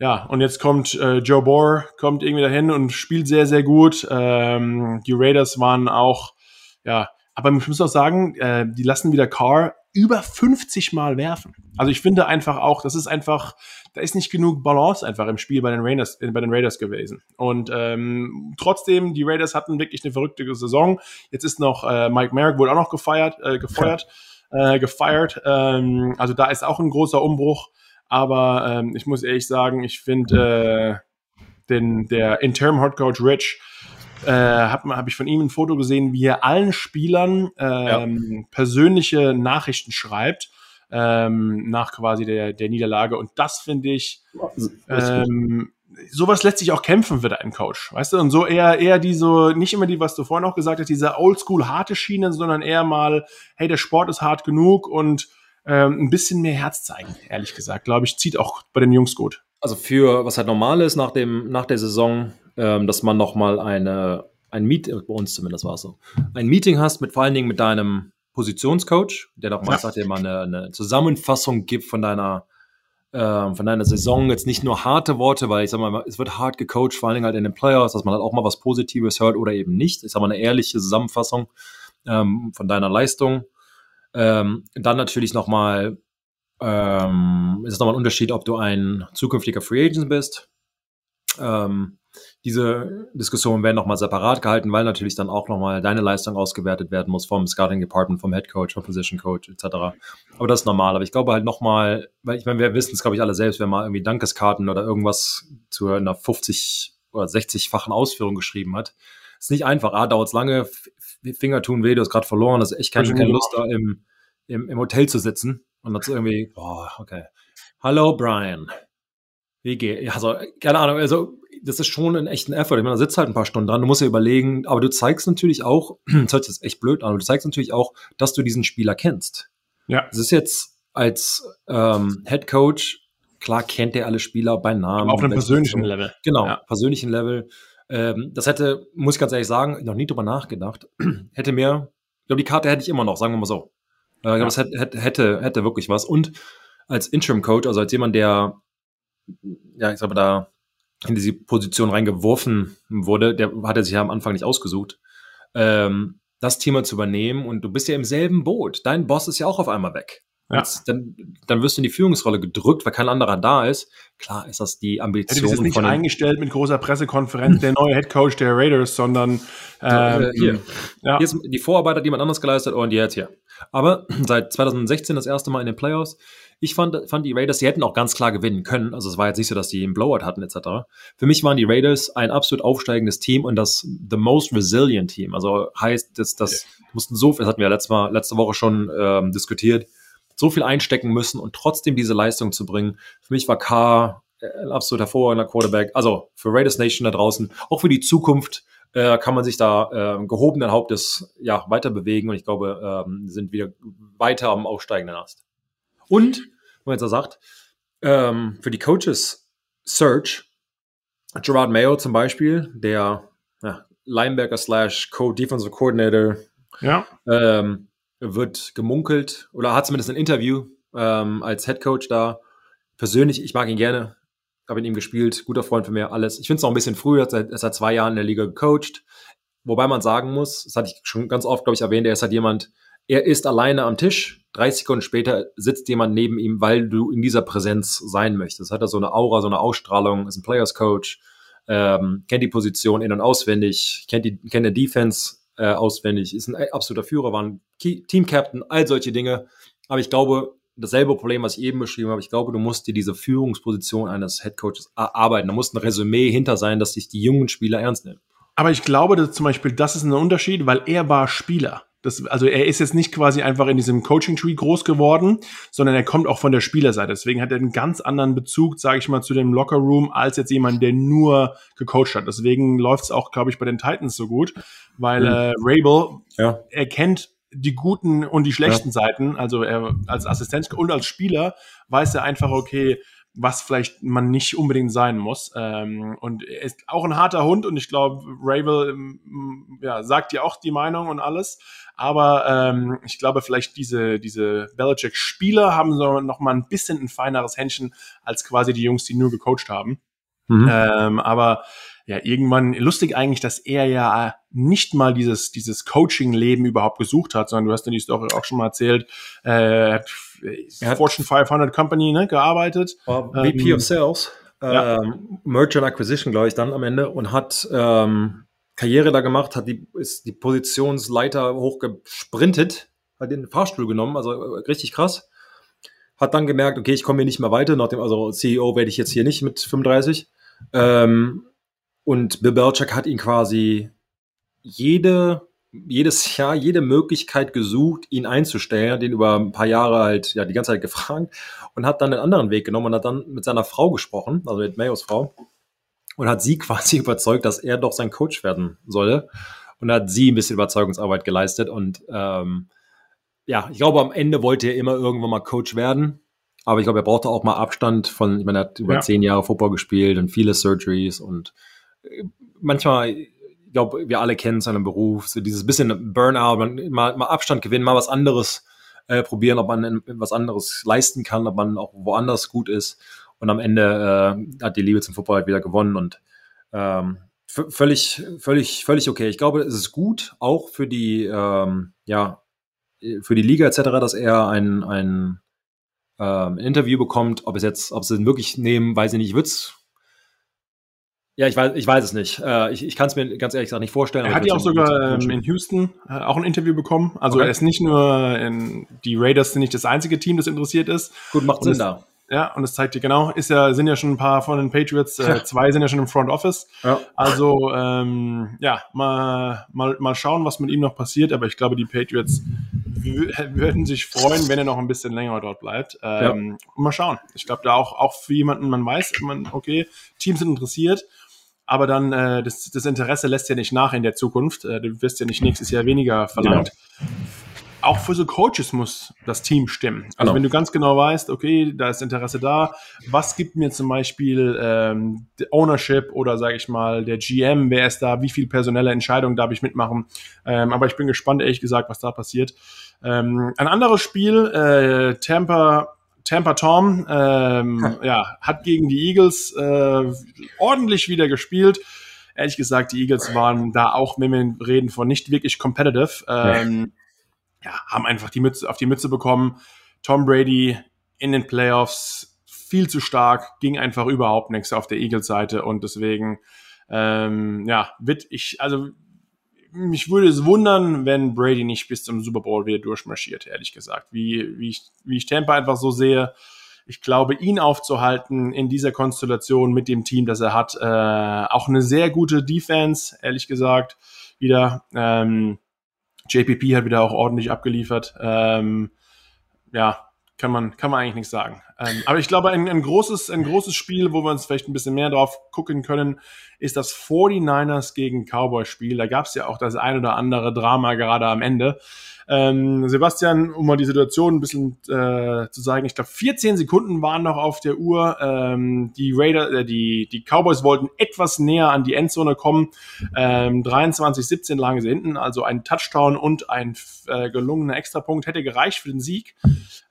ja, und jetzt kommt äh, Joe Bohr, kommt irgendwie dahin und spielt sehr, sehr gut. Ähm, die Raiders waren auch, ja, aber ich muss auch sagen, äh, die lassen wieder Carr über 50 Mal werfen. Also ich finde einfach auch, das ist einfach, da ist nicht genug Balance einfach im Spiel bei den Raiders, äh, bei den Raiders gewesen. Und ähm, trotzdem, die Raiders hatten wirklich eine verrückte Saison. Jetzt ist noch äh, Mike Merrick wurde auch noch gefeiert, äh, gefeuert, äh, gefeiert. Ähm, also da ist auch ein großer Umbruch. Aber ähm, ich muss ehrlich sagen, ich finde äh, den der Interim Hot Coach Rich äh, habe hab ich von ihm ein Foto gesehen, wie er allen Spielern ähm, ja. persönliche Nachrichten schreibt ähm, nach quasi der, der Niederlage. Und das finde ich, ähm, sowas lässt sich auch kämpfen für einen Coach, weißt du? Und so eher, eher die so, nicht immer die, was du vorhin auch gesagt hast, diese oldschool harte Schiene, sondern eher mal, hey, der Sport ist hart genug und ähm, ein bisschen mehr Herz zeigen, ehrlich gesagt. Glaube ich, zieht auch bei den Jungs gut. Also für, was halt normal ist nach dem, nach der Saison, ähm, dass man nochmal eine, ein Meeting, bei uns zumindest war es so, ein Meeting hast mit vor allen Dingen mit deinem Positionscoach, der doch mal sagt, dir mal eine, eine, Zusammenfassung gibt von deiner, äh, von deiner Saison. Jetzt nicht nur harte Worte, weil ich sag mal, es wird hart gecoacht, vor allen Dingen halt in den Playoffs, dass man halt auch mal was Positives hört oder eben nicht. Ich sag mal, eine ehrliche Zusammenfassung ähm, von deiner Leistung. Ähm, dann natürlich nochmal, ähm, ist es nochmal ein Unterschied, ob du ein zukünftiger Free Agent bist. Ähm, diese Diskussionen werden nochmal separat gehalten, weil natürlich dann auch nochmal deine Leistung ausgewertet werden muss vom Scouting Department, vom Head Coach, vom Position Coach etc. Aber das ist normal. Aber ich glaube halt nochmal, weil ich meine, wir wissen es, glaube ich, alle selbst, wenn man irgendwie Dankeskarten oder irgendwas zu einer 50 oder 60-fachen Ausführung geschrieben hat, ist nicht einfach. A, dauert es lange, Finger tun weh, du hast gerade verloren, das ist echt keine, keine Lust, da im, im, im Hotel zu sitzen und dann so irgendwie, boah, okay. Hallo Brian. Wie geht? Also, keine Ahnung, also das ist schon ein echter Effort. Ich meine, da sitzt halt ein paar Stunden dran, du musst ja überlegen, aber du zeigst natürlich auch, [CLEARS THROAT] das hört jetzt echt blöd an, aber du zeigst natürlich auch, dass du diesen Spieler kennst. Ja. Es ist jetzt als ähm, Head Coach, klar kennt er alle Spieler bei Namen. auf einem persönlichen Level. Genau, ja. persönlichen Level. Ähm, das hätte, muss ich ganz ehrlich sagen, noch nie drüber nachgedacht. [CLEARS THROAT] hätte mir, ich glaube, die Karte hätte ich immer noch, sagen wir mal so. Äh, ja. Das hätte, hätte, hätte wirklich was. Und als Interim Coach, also als jemand, der, ja, ich sag mal, da in diese Position reingeworfen wurde, der hat er sich ja am Anfang nicht ausgesucht, ähm, das Thema zu übernehmen und du bist ja im selben Boot. Dein Boss ist ja auch auf einmal weg. Ja. dann, dann wirst du in die Führungsrolle gedrückt, weil kein anderer da ist. Klar ist das die Ambition. Hätte nicht von eingestellt mit großer Pressekonferenz der neue Head Coach der Raiders, sondern ähm, hier, ja. hier die Vorarbeiter, die jemand anders geleistet und jetzt hier. Aber [CLEARS THROAT] seit 2016 das erste Mal in den Playoffs. Ich fand, fand die Raiders, sie hätten auch ganz klar gewinnen können. Also es war jetzt nicht so, dass die einen Blowout hatten etc. Für mich waren die Raiders ein absolut aufsteigendes Team und das the most resilient Team. Also heißt, dass das okay. mussten so, das hatten wir letzte, Mal, letzte Woche schon ähm, diskutiert, so viel einstecken müssen und trotzdem diese Leistung zu bringen. Für mich war K ein absolut hervorragender Quarterback. Also für Raiders Nation da draußen, auch für die Zukunft äh, kann man sich da äh, gehobenen Hauptes ja weiter bewegen und ich glaube, ähm, sind wieder weiter am aufsteigenden Ast. Und, wenn man jetzt sagt, ähm, für die Coaches Search, Gerard Mayo zum Beispiel, der ja, Linebacker slash Co-Defensive Coordinator, ja. ähm, wird gemunkelt oder hat zumindest ein Interview ähm, als Head Coach da. Persönlich, ich mag ihn gerne, habe in ihm gespielt, guter Freund von mir, alles. Ich finde es noch ein bisschen früh, er ist seit zwei Jahren in der Liga gecoacht. Wobei man sagen muss, das hatte ich schon ganz oft, glaube ich, erwähnt, er ist halt jemand, er ist alleine am Tisch, 30 Sekunden später sitzt jemand neben ihm, weil du in dieser Präsenz sein möchtest. Hat er so eine Aura, so eine Ausstrahlung, ist ein Players Coach, ähm, kennt die Position in- und auswendig, kennt die, kennt der Defense äh, auswendig, ist ein absoluter Führer, war ein Team Captain, all solche Dinge. Aber ich glaube, dasselbe Problem, was ich eben beschrieben habe. Ich glaube, du musst dir diese Führungsposition eines Headcoaches erarbeiten. Da muss ein Resümee hinter sein, dass sich die jungen Spieler ernst nehmen. Aber ich glaube, dass zum Beispiel, das ist ein Unterschied, weil er war Spieler. Das, also er ist jetzt nicht quasi einfach in diesem Coaching-Tree groß geworden, sondern er kommt auch von der Spielerseite. Deswegen hat er einen ganz anderen Bezug, sage ich mal, zu dem Locker-Room, als jetzt jemand, der nur gecoacht hat. Deswegen läuft es auch, glaube ich, bei den Titans so gut, weil mhm. äh, Rabel, ja. er kennt die guten und die schlechten ja. Seiten. Also er als Assistent und als Spieler weiß er einfach, okay, was vielleicht man nicht unbedingt sein muss. Ähm, und er ist auch ein harter Hund und ich glaube, Rabel ähm, ja, sagt ja auch die Meinung und alles. Aber ähm, ich glaube, vielleicht diese, diese Belichick-Spieler haben so noch mal ein bisschen ein feineres Händchen als quasi die Jungs, die nur gecoacht haben. Mhm. Ähm, aber ja, irgendwann lustig eigentlich, dass er ja nicht mal dieses, dieses Coaching-Leben überhaupt gesucht hat, sondern du hast ja die Story auch schon mal erzählt, äh, hat, er hat Fortune 500 Company ne, gearbeitet. VP ähm, of Sales, ja. ähm, Merchant Acquisition, glaube ich, dann am Ende und hat ähm, Karriere da gemacht, hat die, ist die Positionsleiter hochgesprintet, hat den Fahrstuhl genommen, also äh, richtig krass. Hat dann gemerkt, okay, ich komme hier nicht mehr weiter, nach dem, also CEO werde ich jetzt hier nicht mit 35. Ähm, und Bill Belichick hat ihn quasi jede, jedes Jahr, jede Möglichkeit gesucht, ihn einzustellen, den über ein paar Jahre halt, ja, die ganze Zeit gefragt und hat dann einen anderen Weg genommen und hat dann mit seiner Frau gesprochen, also mit Mayos Frau, und hat sie [LAUGHS] quasi überzeugt, dass er doch sein Coach werden solle. Und hat sie ein bisschen Überzeugungsarbeit geleistet und ähm, ja, ich glaube, am Ende wollte er immer irgendwann mal Coach werden. Aber ich glaube, er brauchte auch mal Abstand von, ich meine, er hat über ja. zehn Jahre Football gespielt und viele Surgeries und manchmal, ich glaube, wir alle kennen seinen Beruf, so dieses bisschen Burnout, mal, mal Abstand gewinnen, mal was anderes äh, probieren, ob man was anderes leisten kann, ob man auch woanders gut ist. Und am Ende äh, hat die Liebe zum Football halt wieder gewonnen und ähm, völlig, völlig, völlig okay. Ich glaube, es ist gut, auch für die, ähm, ja, für die Liga etc., dass er ein, ein, ähm, ein Interview bekommt. Ob es jetzt, ob sie ihn wirklich nehmen, weiß ich nicht. Ich würde es ja, ich weiß, ich weiß es nicht. Äh, ich ich kann es mir ganz ehrlich gesagt nicht vorstellen. Er hat ja auch sogar ähm, in Houston äh, auch ein Interview bekommen. Also okay. er ist nicht nur in, die Raiders sind nicht das einzige Team, das interessiert ist. Gut, macht Sinn da. Ja, und es zeigt dir genau, ist ja, sind ja schon ein paar von den Patriots, äh, zwei sind ja schon im Front Office. Ja. Also ähm, ja, mal, mal, mal schauen, was mit ihm noch passiert, aber ich glaube, die Patriots würden sich freuen, wenn er noch ein bisschen länger dort bleibt. Ähm, ja. Mal schauen. Ich glaube, da auch, auch für jemanden, man weiß, man, okay, Teams sind interessiert aber dann äh, das, das Interesse lässt ja nicht nach in der Zukunft. Äh, du wirst ja nicht nächstes Jahr weniger verlangt. Genau. Auch für so Coaches muss das Team stimmen. Also genau. wenn du ganz genau weißt, okay, da ist Interesse da, was gibt mir zum Beispiel ähm, Ownership oder sage ich mal der GM, wer ist da, wie viel personelle Entscheidungen darf ich mitmachen? Ähm, aber ich bin gespannt, ehrlich gesagt, was da passiert. Ähm, ein anderes Spiel, äh, Tampa Tampa Tom ähm, ja, hat gegen die Eagles äh, ordentlich wieder gespielt. Ehrlich gesagt, die Eagles waren da auch, wenn wir reden von nicht wirklich competitive, ähm, ja. haben einfach die Mütze auf die Mütze bekommen. Tom Brady in den Playoffs viel zu stark, ging einfach überhaupt nichts auf der Eagles-Seite und deswegen, ähm, ja, wird ich, also mich würde es wundern, wenn Brady nicht bis zum Super Bowl wieder durchmarschiert, ehrlich gesagt. Wie, wie, ich, wie ich Tampa einfach so sehe, ich glaube, ihn aufzuhalten in dieser Konstellation mit dem Team, das er hat, äh, auch eine sehr gute Defense, ehrlich gesagt, wieder. Ähm, JPP hat wieder auch ordentlich abgeliefert. Ähm, ja, kann man, kann man eigentlich nichts sagen. Ähm, aber ich glaube, ein, ein, großes, ein großes Spiel, wo wir uns vielleicht ein bisschen mehr drauf gucken können, ist das 49ers gegen Cowboys Spiel. Da gab es ja auch das ein oder andere Drama gerade am Ende. Ähm, Sebastian, um mal die Situation ein bisschen äh, zu sagen, ich glaube 14 Sekunden waren noch auf der Uhr. Ähm, die Raider, äh, die, die Cowboys wollten etwas näher an die Endzone kommen. Ähm, 23-17 lagen sie hinten, also ein Touchdown und ein äh, gelungener Extrapunkt hätte gereicht für den Sieg.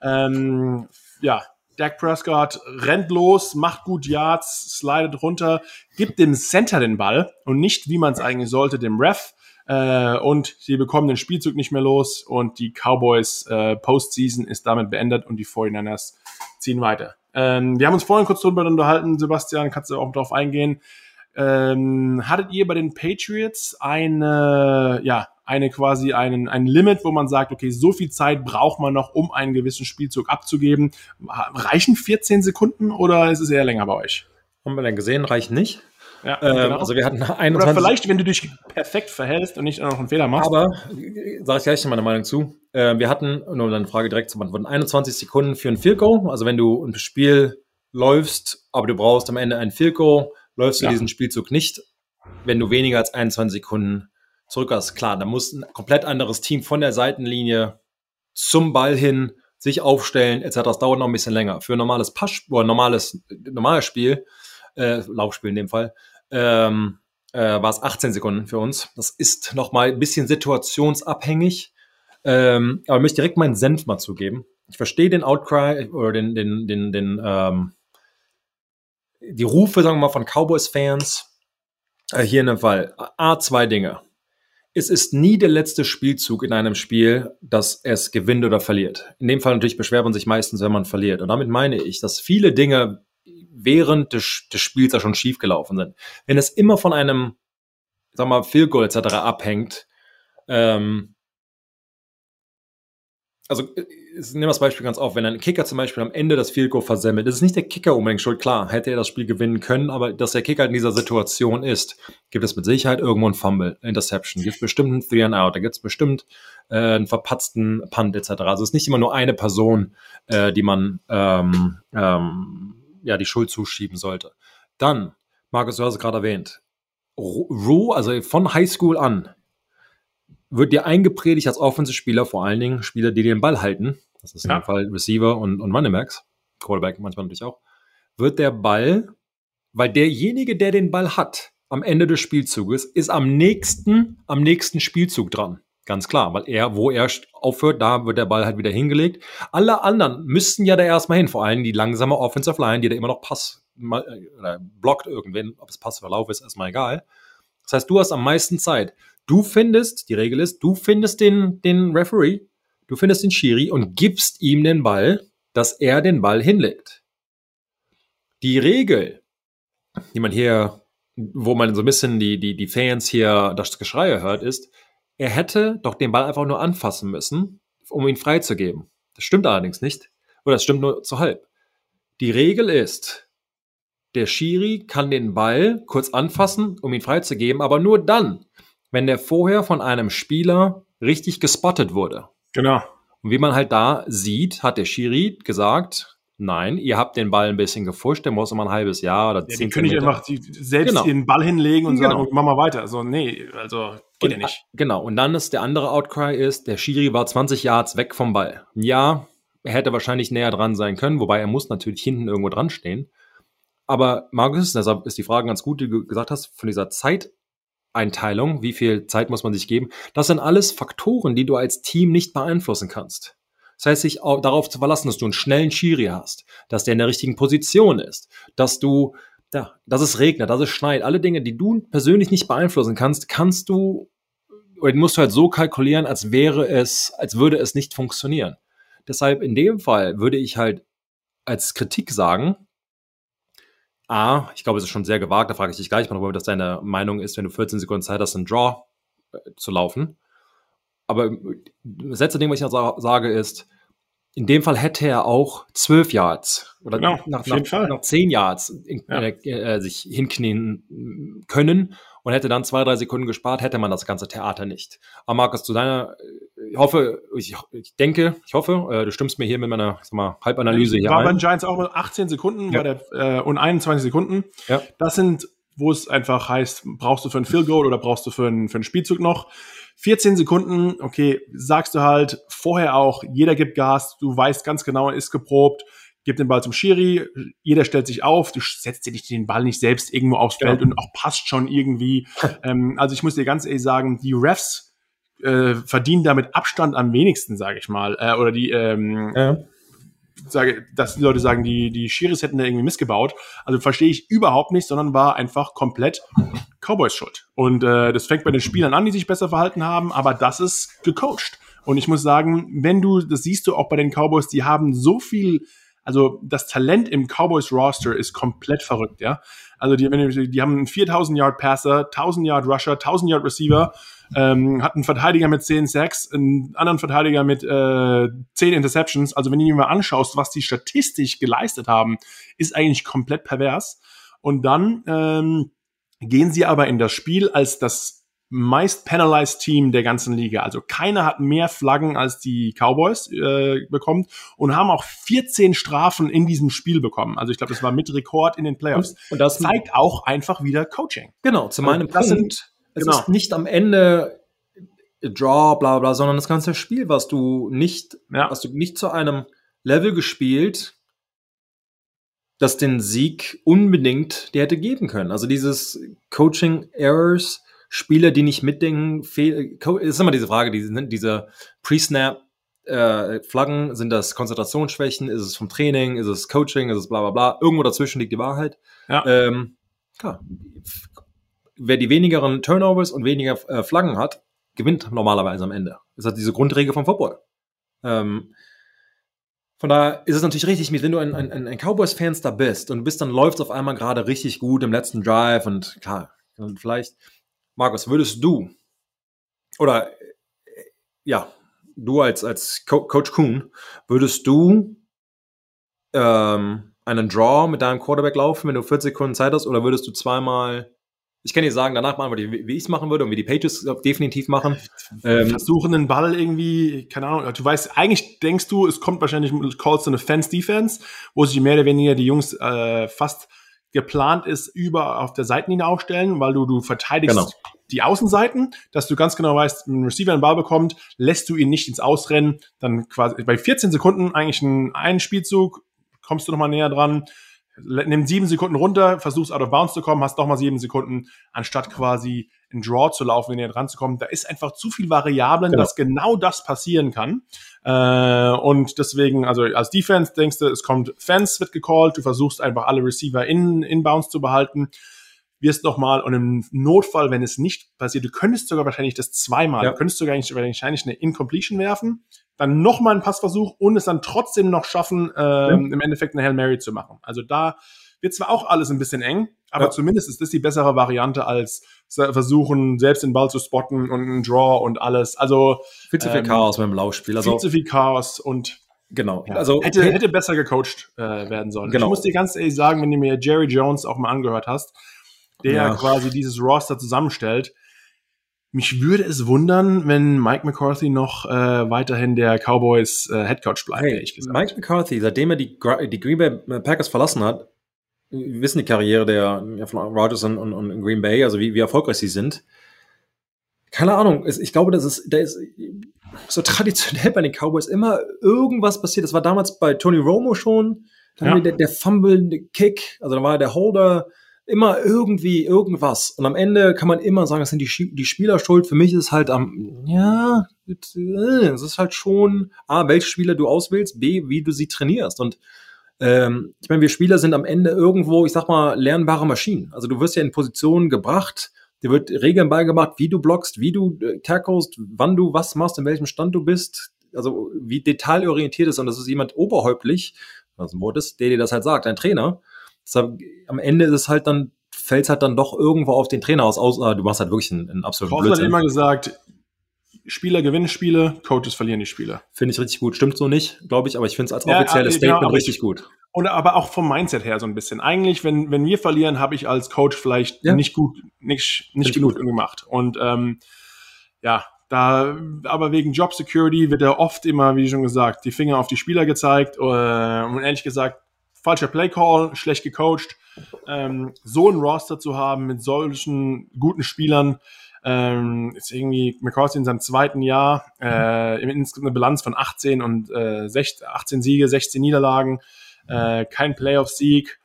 Ähm, ja, Dak Prescott rennt los, macht gut Yards, slidet runter, gibt dem Center den Ball und nicht, wie man es eigentlich sollte, dem Ref. Äh, und sie bekommen den Spielzug nicht mehr los und die Cowboys äh, Postseason ist damit beendet und die 49ers ziehen weiter. Ähm, wir haben uns vorhin kurz darüber unterhalten, Sebastian, kannst du auch darauf eingehen. Ähm, hattet ihr bei den Patriots eine, ja, eine quasi einen, ein Limit, wo man sagt, okay, so viel Zeit braucht man noch, um einen gewissen Spielzug abzugeben. Reichen 14 Sekunden oder ist es eher länger bei euch? Haben wir dann gesehen, reicht nicht. Ja, ähm, genau. Also wir hatten 21. Oder vielleicht, wenn du dich perfekt verhältst und nicht noch einen Fehler machst. Aber, sage ich gleich meine Meinung zu, äh, wir hatten, nur eine Frage direkt zu beantworten, 21 Sekunden für ein Field Goal. Also wenn du ein Spiel läufst, aber du brauchst am Ende ein Field Goal, läufst du ja. diesen Spielzug nicht, wenn du weniger als 21 Sekunden zurück hast. Klar, da muss ein komplett anderes Team von der Seitenlinie zum Ball hin sich aufstellen, etc. Das dauert noch ein bisschen länger. Für ein normales Pass oder normales, normales Spiel, äh, Laufspiel in dem Fall, ähm, äh, war es 18 Sekunden für uns. Das ist nochmal ein bisschen situationsabhängig. Ähm, aber ich möchte direkt meinen Senf mal zugeben. Ich verstehe den Outcry oder den, den, den, den, ähm, die Rufe, sagen wir mal, von Cowboys-Fans. Äh, hier in dem Fall. A, zwei Dinge. Es ist nie der letzte Spielzug in einem Spiel, dass es gewinnt oder verliert. In dem Fall natürlich beschwert man sich meistens, wenn man verliert. Und damit meine ich, dass viele Dinge während des, des Spiels da schon schiefgelaufen sind. Wenn es immer von einem, sag mal, Field Goal etc. abhängt, ähm, also äh, nehmen wir das Beispiel ganz auf, wenn ein Kicker zum Beispiel am Ende das Field Goal versemmelt, ist nicht der Kicker unbedingt schuld, klar, hätte er das Spiel gewinnen können, aber dass der Kicker in dieser Situation ist, gibt es mit Sicherheit irgendwo ein Fumble, Interception, gibt es bestimmt ein Three and Out, da gibt es bestimmt äh, einen verpatzten Punt etc. Also es ist nicht immer nur eine Person, äh, die man ähm, ähm, ja die Schuld zuschieben sollte. Dann, Markus, du hast es gerade erwähnt, Rue, also von Highschool an, wird dir eingepredigt als Offensive-Spieler, vor allen Dingen Spieler, die den Ball halten, das ist ja. in dem Fall Receiver und, und Running Backs, Quarterback manchmal natürlich auch, wird der Ball, weil derjenige, der den Ball hat, am Ende des Spielzuges, ist am nächsten, am nächsten Spielzug dran. Ganz klar, weil er, wo er aufhört, da wird der Ball halt wieder hingelegt. Alle anderen müssten ja da erstmal hin, vor allem die langsame Offensive Line, die da immer noch Pass oder blockt irgendwen, ob es Pass oder Lauf ist, erstmal egal. Das heißt, du hast am meisten Zeit. Du findest, die Regel ist, du findest den, den Referee, du findest den Schiri und gibst ihm den Ball, dass er den Ball hinlegt. Die Regel, die man hier, wo man so ein bisschen die, die, die Fans hier das Geschrei hört, ist, er hätte doch den Ball einfach nur anfassen müssen, um ihn freizugeben. Das stimmt allerdings nicht. Oder das stimmt nur zu halb. Die Regel ist, der Schiri kann den Ball kurz anfassen, um ihn freizugeben, aber nur dann, wenn der vorher von einem Spieler richtig gespottet wurde. Genau. Und wie man halt da sieht, hat der Schiri gesagt, Nein, ihr habt den Ball ein bisschen gefuscht, der muss immer ein halbes Jahr oder ja, zehn Die können nicht einfach selbst genau. den Ball hinlegen und genau. sagen, mach mal weiter. Also, nee, also geht ja nicht. Genau, und dann ist der andere Outcry ist, der Schiri war 20 Yards weg vom Ball. Ja, er hätte wahrscheinlich näher dran sein können, wobei er muss natürlich hinten irgendwo dran stehen. Aber Markus, deshalb ist die Frage ganz gut, die du gesagt hast, von dieser Zeiteinteilung, wie viel Zeit muss man sich geben, das sind alles Faktoren, die du als Team nicht beeinflussen kannst. Das heißt, sich darauf zu verlassen, dass du einen schnellen Schiri hast, dass der in der richtigen Position ist, dass du, ja, dass es regnet, dass es schneit, alle Dinge, die du persönlich nicht beeinflussen kannst, kannst du oder musst du halt so kalkulieren, als wäre es, als würde es nicht funktionieren. Deshalb in dem Fall würde ich halt als Kritik sagen, A, ich glaube, es ist schon sehr gewagt, da frage ich dich gleich mal, ob das deine Meinung ist, wenn du 14 Sekunden Zeit hast, einen Draw äh, zu laufen. Aber das letzte Ding, was ich noch sage, ist, in dem Fall hätte er auch zwölf Yards oder genau, nach, nach, nach, zehn Yards in, ja. äh, äh, sich hinknien können und hätte dann zwei, drei Sekunden gespart, hätte man das ganze Theater nicht. Aber Markus, zu deiner, ich hoffe, ich, ich denke, ich hoffe, äh, du stimmst mir hier mit meiner sag mal, Halbanalyse hier War ein. bei den Giants auch mit 18 Sekunden ja. der, äh, und 21 Sekunden. Ja. Das sind, wo es einfach heißt, brauchst du für ein Field Goal oder brauchst du für einen, für einen Spielzug noch. 14 Sekunden, okay, sagst du halt vorher auch, jeder gibt Gas, du weißt ganz genau, ist geprobt, gib den Ball zum Schiri, jeder stellt sich auf, du setzt dir den Ball nicht selbst irgendwo aufs Feld ja. und auch passt schon irgendwie. [LAUGHS] ähm, also ich muss dir ganz ehrlich sagen, die Refs äh, verdienen damit Abstand am wenigsten, sage ich mal. Äh, oder die, ähm, ja. sage, dass die Leute sagen, die, die Schiris hätten da irgendwie missgebaut. Also verstehe ich überhaupt nicht, sondern war einfach komplett Cowboys Schuld. Und äh, das fängt bei den Spielern an, die sich besser verhalten haben, aber das ist gecoacht. Und ich muss sagen, wenn du, das siehst du auch bei den Cowboys, die haben so viel also das Talent im Cowboys Roster ist komplett verrückt, ja. Also die, die haben einen 4000 Yard Passer, 1000 Yard Rusher, 1000 Yard Receiver, ähm, hat einen Verteidiger mit 10 Sacks, einen anderen Verteidiger mit äh, 10 Interceptions. Also wenn du dir mal anschaust, was die statistisch geleistet haben, ist eigentlich komplett pervers. Und dann ähm, gehen sie aber in das Spiel als das meist penalized Team der ganzen Liga. Also keiner hat mehr Flaggen als die Cowboys äh, bekommt und haben auch 14 Strafen in diesem Spiel bekommen. Also ich glaube, das war mit Rekord in den Playoffs. Und, und das zeigt auch einfach wieder Coaching. Genau, zu meinem Punkt. Sind, es genau. ist nicht am Ende Draw, bla bla, sondern das ganze Spiel, was du nicht, ja. hast du nicht zu einem Level gespielt, das den Sieg unbedingt dir hätte geben können. Also dieses Coaching Errors Spieler, die nicht mitdenken, fehl, ist immer diese Frage, diese, diese Pre-Snap äh, Flaggen, sind das Konzentrationsschwächen, ist es vom Training, ist es Coaching, ist es bla bla bla. Irgendwo dazwischen liegt die Wahrheit. Ja. Ähm, klar. Wer die wenigeren Turnovers und weniger äh, Flaggen hat, gewinnt normalerweise am Ende. Das ist halt diese Grundregel vom Football. Ähm, von daher ist es natürlich richtig, wenn du ein, ein, ein Cowboys-Fans da bist und du bist, dann läuft es auf einmal gerade richtig gut im letzten Drive und klar, vielleicht Markus, würdest du oder ja, du als, als Co Coach Kuhn, würdest du ähm, einen Draw mit deinem Quarterback laufen, wenn du 40 Sekunden Zeit hast, oder würdest du zweimal, ich kann dir sagen, danach machen wir, wie, ich es machen würde und wie die Pages definitiv machen. Ähm, Versuchen den Ball irgendwie, keine Ahnung, du weißt, eigentlich denkst du, es kommt wahrscheinlich, Calls to eine Fence-Defense, wo sich mehr oder weniger die Jungs äh, fast geplant ist, über auf der Seitenlinie aufstellen, weil du, du verteidigst genau. die Außenseiten, dass du ganz genau weißt, wenn ein Receiver einen Ball bekommt, lässt du ihn nicht ins Ausrennen, dann quasi bei 14 Sekunden eigentlich ein, einen Spielzug, kommst du nochmal näher dran, nimm sieben Sekunden runter, versuchst out of bounds zu kommen, hast doch mal sieben Sekunden, anstatt quasi in Draw zu laufen, dran zu kommen. Da ist einfach zu viel Variablen, genau. dass genau das passieren kann. Äh, und deswegen, also als Defense denkst du, es kommt Fans wird gecallt, du versuchst einfach alle Receiver in, in Bounds zu behalten wirst noch mal und im Notfall, wenn es nicht passiert, du könntest sogar wahrscheinlich das zweimal, ja. du könntest sogar wahrscheinlich eine Incompletion werfen, dann noch mal einen Passversuch und es dann trotzdem noch schaffen, ähm, ja. im Endeffekt eine Hail Mary zu machen. Also da wird zwar auch alles ein bisschen eng, aber ja. zumindest ist das die bessere Variante als versuchen, selbst den Ball zu spotten und einen Draw und alles. Also viel zu viel ähm, Chaos beim Laufspiel. Also, viel zu viel Chaos und Genau. Ja. Also hätte, hätte besser gecoacht äh, werden sollen. Genau. Ich muss dir ganz ehrlich sagen, wenn du mir Jerry Jones auch mal angehört hast, der ja. quasi dieses Roster zusammenstellt, mich würde es wundern, wenn Mike McCarthy noch äh, weiterhin der Cowboys äh, Headcoach bleibt, hey. Mike McCarthy, seitdem er die, die Green Bay Packers verlassen hat, wir wissen die Karriere der, von Rodgers und, und, und Green Bay, also wie, wie erfolgreich sie sind. Keine Ahnung, ich glaube, das ist, da ist so traditionell bei den Cowboys immer irgendwas passiert. Das war damals bei Tony Romo schon. Ja. der, der Fumble, der Kick, also da war der Holder, immer irgendwie irgendwas. Und am Ende kann man immer sagen, das sind die, die Spieler schuld. Für mich ist es halt am, ja, es ist halt schon, A, welche Spieler du auswählst, B, wie du sie trainierst. Und ähm, ich meine, wir Spieler sind am Ende irgendwo, ich sag mal, lernbare Maschinen. Also du wirst ja in Positionen gebracht, dir wird Regeln beigebracht, wie du blockst, wie du äh, tacklest, wann du was machst, in welchem Stand du bist. Also wie detailorientiert ist und das ist jemand oberhäuptlich, was ein Wort ist, der dir das halt sagt, ein Trainer. Deshalb, am Ende ist es halt dann fällt es halt dann doch irgendwo auf den Trainer aus, außer du machst halt wirklich einen, einen absoluten Koch Blödsinn. hat immer gesagt, Spieler gewinnen Spiele, Coaches verlieren die Spiele. Finde ich richtig gut. Stimmt so nicht, glaube ich, aber ich finde es als offizielles ja, Statement genau, richtig ich, gut. Und aber auch vom Mindset her so ein bisschen. Eigentlich, wenn, wenn wir verlieren, habe ich als Coach vielleicht ja. nicht gut, nicht, nicht genug gut. gemacht. Und ähm, ja, da, aber wegen Job Security wird er oft immer, wie schon gesagt, die Finger auf die Spieler gezeigt. Äh, und ehrlich gesagt, falscher Play Call, schlecht gecoacht. Ähm, so ein Roster zu haben mit solchen guten Spielern, ähm, ist irgendwie McCarthy in seinem zweiten Jahr, äh, insgesamt eine Bilanz von 18 und äh, 16, 18 Siege, 16 Niederlagen, äh, kein Playoff-Sieg.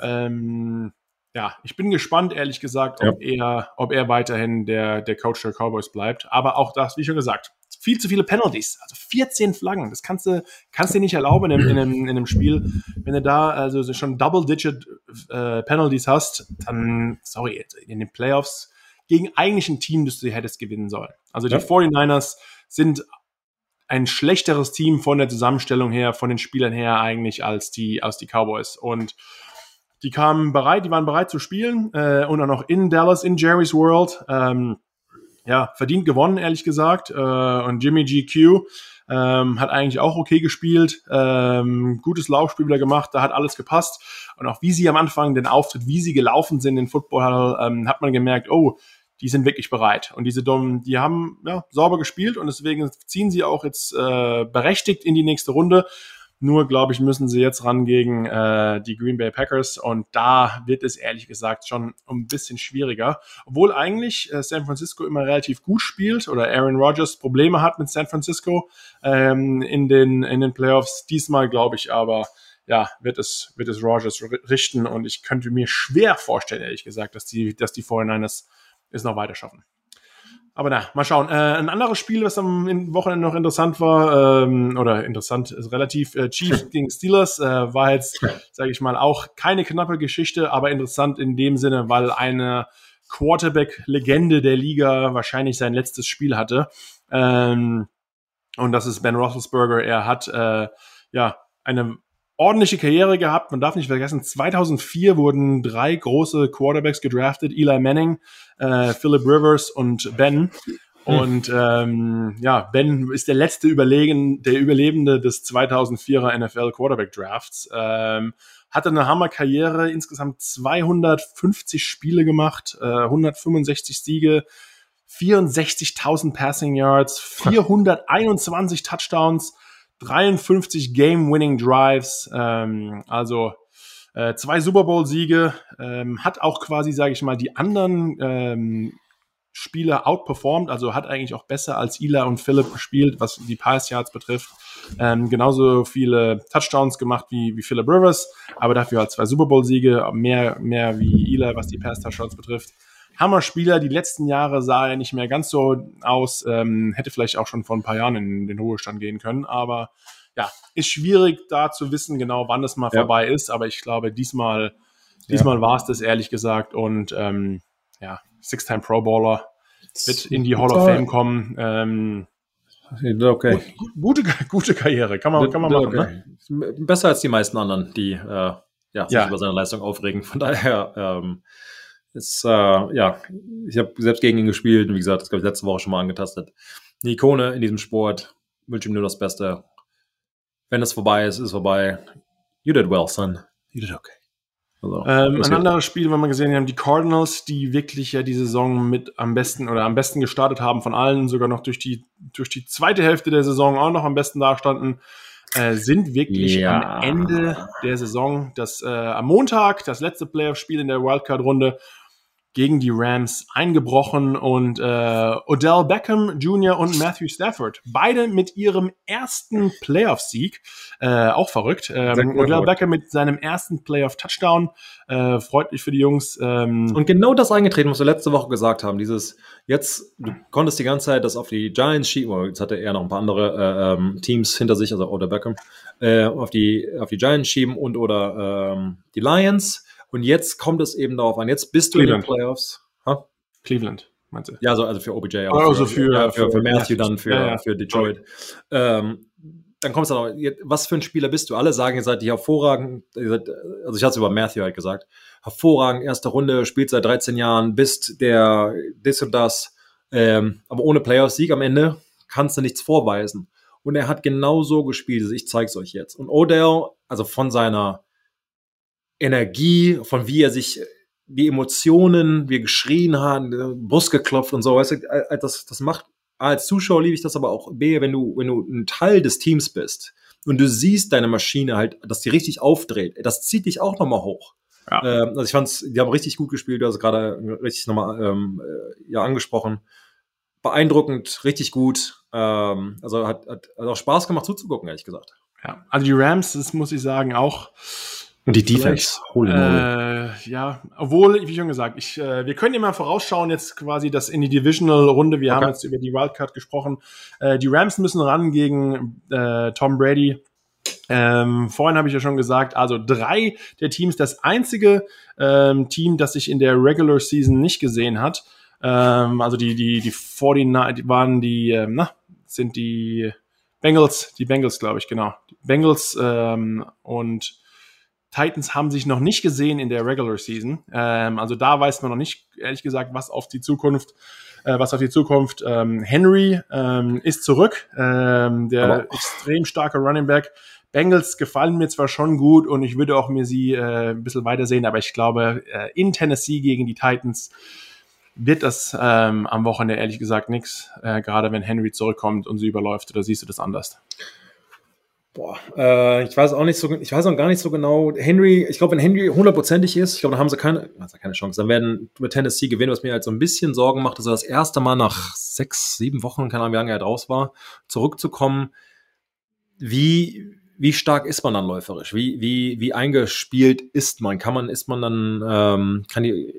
Ähm, ja, ich bin gespannt, ehrlich gesagt, ob ja. er, ob er weiterhin der, der Coach der Cowboys bleibt. Aber auch das, wie schon gesagt, viel zu viele Penalties. Also 14 Flaggen. Das kannst du, kannst du dir nicht erlauben in einem, in, einem, in einem Spiel. Wenn du da also schon Double-Digit äh, Penalties hast, dann, sorry, in den Playoffs gegen eigentlich ein Team, das du hättest gewinnen sollen. Also die ja. 49ers sind ein schlechteres Team von der Zusammenstellung her, von den Spielern her eigentlich als die, als die Cowboys. Und die kamen bereit, die waren bereit zu spielen äh, und dann noch in Dallas, in Jerry's World. Ähm, ja, verdient gewonnen, ehrlich gesagt. Äh, und Jimmy GQ ähm, hat eigentlich auch okay gespielt, ähm, gutes Laufspiel wieder gemacht, da hat alles gepasst. Und auch wie sie am Anfang den Auftritt, wie sie gelaufen sind in Football, ähm, hat man gemerkt, oh, die sind wirklich bereit. Und diese Dummen, die haben ja, sauber gespielt und deswegen ziehen sie auch jetzt äh, berechtigt in die nächste Runde. Nur, glaube ich, müssen sie jetzt ran gegen äh, die Green Bay Packers und da wird es ehrlich gesagt schon ein bisschen schwieriger. Obwohl eigentlich äh, San Francisco immer relativ gut spielt oder Aaron Rodgers Probleme hat mit San Francisco ähm, in, den, in den Playoffs. Diesmal glaube ich aber, ja, wird es, wird es Rodgers richten und ich könnte mir schwer vorstellen, ehrlich gesagt, dass die, dass die 49ers es noch weiter schaffen. Aber na, mal schauen. Äh, ein anderes Spiel, was am Wochenende noch interessant war, ähm, oder interessant ist relativ, äh, Chiefs [LAUGHS] gegen Steelers, äh, war jetzt, sage ich mal, auch keine knappe Geschichte, aber interessant in dem Sinne, weil eine Quarterback-Legende der Liga wahrscheinlich sein letztes Spiel hatte. Ähm, und das ist Ben Roethlisberger. Er hat äh, ja eine ordentliche Karriere gehabt. Man darf nicht vergessen, 2004 wurden drei große Quarterbacks gedraftet. Eli Manning, äh, Philip Rivers und Ben. Hm. Und ähm, ja, Ben ist der letzte Überlegen, der Überlebende des 2004er NFL Quarterback Drafts. Ähm, hatte eine Hammerkarriere, insgesamt 250 Spiele gemacht, äh, 165 Siege, 64.000 Passing Yards, [LAUGHS] 421 Touchdowns, 53 Game-Winning Drives, ähm, also äh, zwei Super Bowl-Siege, ähm, hat auch quasi, sage ich mal, die anderen ähm, Spieler outperformed, also hat eigentlich auch besser als Ila und Philipp gespielt, was die Pass Yards betrifft. Ähm, genauso viele Touchdowns gemacht wie, wie Philip Rivers, aber dafür halt zwei Super Bowl-Siege, mehr, mehr wie Ila, was die Pass-Touchdowns betrifft. Hammer-Spieler. Die letzten Jahre sah er nicht mehr ganz so aus. Ähm, hätte vielleicht auch schon vor ein paar Jahren in den Ruhestand gehen können. Aber ja, ist schwierig da zu wissen, genau wann es mal ja. vorbei ist. Aber ich glaube, diesmal, diesmal ja. war es das ehrlich gesagt. Und ähm, ja, Six-Time Pro Bowler wird in die Hall of Fame kommen. Ähm, okay. Gute, gute Karriere, kann man, kann man machen. Okay. Ne? Besser als die meisten anderen, die äh, ja, sich ja. über seine Leistung aufregen. Von daher, ähm, ist, äh, ja, ich habe selbst gegen ihn gespielt und wie gesagt, das glaube ich letzte Woche schon mal angetastet. Eine Ikone in diesem Sport, wünsche ihm nur das Beste. Wenn es vorbei ist, ist es vorbei. You did well, son. You did okay. Also, ähm, ein anderes Spiel, wenn wir gesehen haben, die Cardinals, die wirklich ja die Saison mit am besten oder am besten gestartet haben von allen, sogar noch durch die, durch die zweite Hälfte der Saison auch noch am besten dastanden, äh, sind wirklich ja. am Ende der Saison. Das äh, am Montag, das letzte Playoff-Spiel in der Wildcard-Runde, gegen die Rams eingebrochen und äh, Odell Beckham Jr. und Matthew Stafford, beide mit ihrem ersten Playoff-Sieg, äh, auch verrückt. Ähm, Odell Beckham mit seinem ersten Playoff-Touchdown, äh, freut mich für die Jungs. Ähm, und genau das eingetreten, was wir letzte Woche gesagt haben, dieses, jetzt, du konntest die ganze Zeit das auf die Giants schieben, jetzt hatte er noch ein paar andere äh, ähm, Teams hinter sich, also Odell Beckham, äh, auf, die, auf die Giants schieben und oder ähm, die Lions und jetzt kommt es eben darauf an, jetzt bist du Cleveland. in den Playoffs. Huh? Cleveland, meinst du? Ja, also, also für OBJ. Aber also für, für, ja, für, für, Matthew dann für, ja, ja. für Detroit. Ähm, dann kommst du noch, was für ein Spieler bist du? Alle sagen, ihr seid die hervorragend, seid, also ich hatte es über Matthew halt gesagt, hervorragend, erste Runde, spielt seit 13 Jahren, bist der das und das, ähm, aber ohne Playoff-Sieg am Ende kannst du nichts vorweisen. Und er hat genau so gespielt, also ich zeig's euch jetzt. Und Odell, also von seiner Energie, von wie er sich die Emotionen, wie er geschrien hat, Brust geklopft und so, weißt du, das, das macht als Zuschauer liebe ich das aber auch, B, wenn du, wenn du ein Teil des Teams bist und du siehst deine Maschine halt, dass die richtig aufdreht, das zieht dich auch nochmal hoch. Ja. Ähm, also ich fand's, die haben richtig gut gespielt, du hast gerade richtig nochmal ähm, äh, ja, angesprochen. Beeindruckend, richtig gut. Ähm, also hat, hat, hat auch Spaß gemacht zuzugucken, ehrlich gesagt. Ja, also die Rams, das muss ich sagen, auch und die Defense, holy äh, Ja, obwohl, wie schon gesagt, ich, äh, wir können immer vorausschauen, jetzt quasi das in die Divisional-Runde. Wir okay. haben jetzt über die Wildcard gesprochen. Äh, die Rams müssen ran gegen äh, Tom Brady. Ähm, vorhin habe ich ja schon gesagt, also drei der Teams, das einzige ähm, Team, das sich in der Regular Season nicht gesehen hat. Ähm, also die, die, die 49 die waren die, ähm, na, sind die Bengals, die Bengals, glaube ich, genau. Die Bengals ähm, und Titans haben sich noch nicht gesehen in der Regular Season. Ähm, also da weiß man noch nicht, ehrlich gesagt, was auf die Zukunft, äh, was auf die Zukunft. Ähm, Henry ähm, ist zurück, ähm, der Aber extrem starke Running Back. Bengals gefallen mir zwar schon gut und ich würde auch mir sie äh, ein bisschen weiter sehen, aber ich glaube, äh, in Tennessee gegen die Titans wird das ähm, am Wochenende ehrlich gesagt nichts, äh, gerade wenn Henry zurückkommt und sie überläuft, oder siehst du das anders? Boah, äh, ich weiß auch nicht so, ich weiß auch gar nicht so genau. Henry, ich glaube, wenn Henry hundertprozentig ist, ich glaube, dann haben sie keine, also keine Chance. Dann werden wir Tennessee gewinnen, was mir halt so ein bisschen Sorgen macht, dass er das erste Mal nach sechs, sieben Wochen, keine Ahnung, wie lange er draus war, zurückzukommen. Wie, wie stark ist man dann läuferisch? Wie, wie, wie eingespielt ist man? Kann man, ist man dann, ähm, kann die,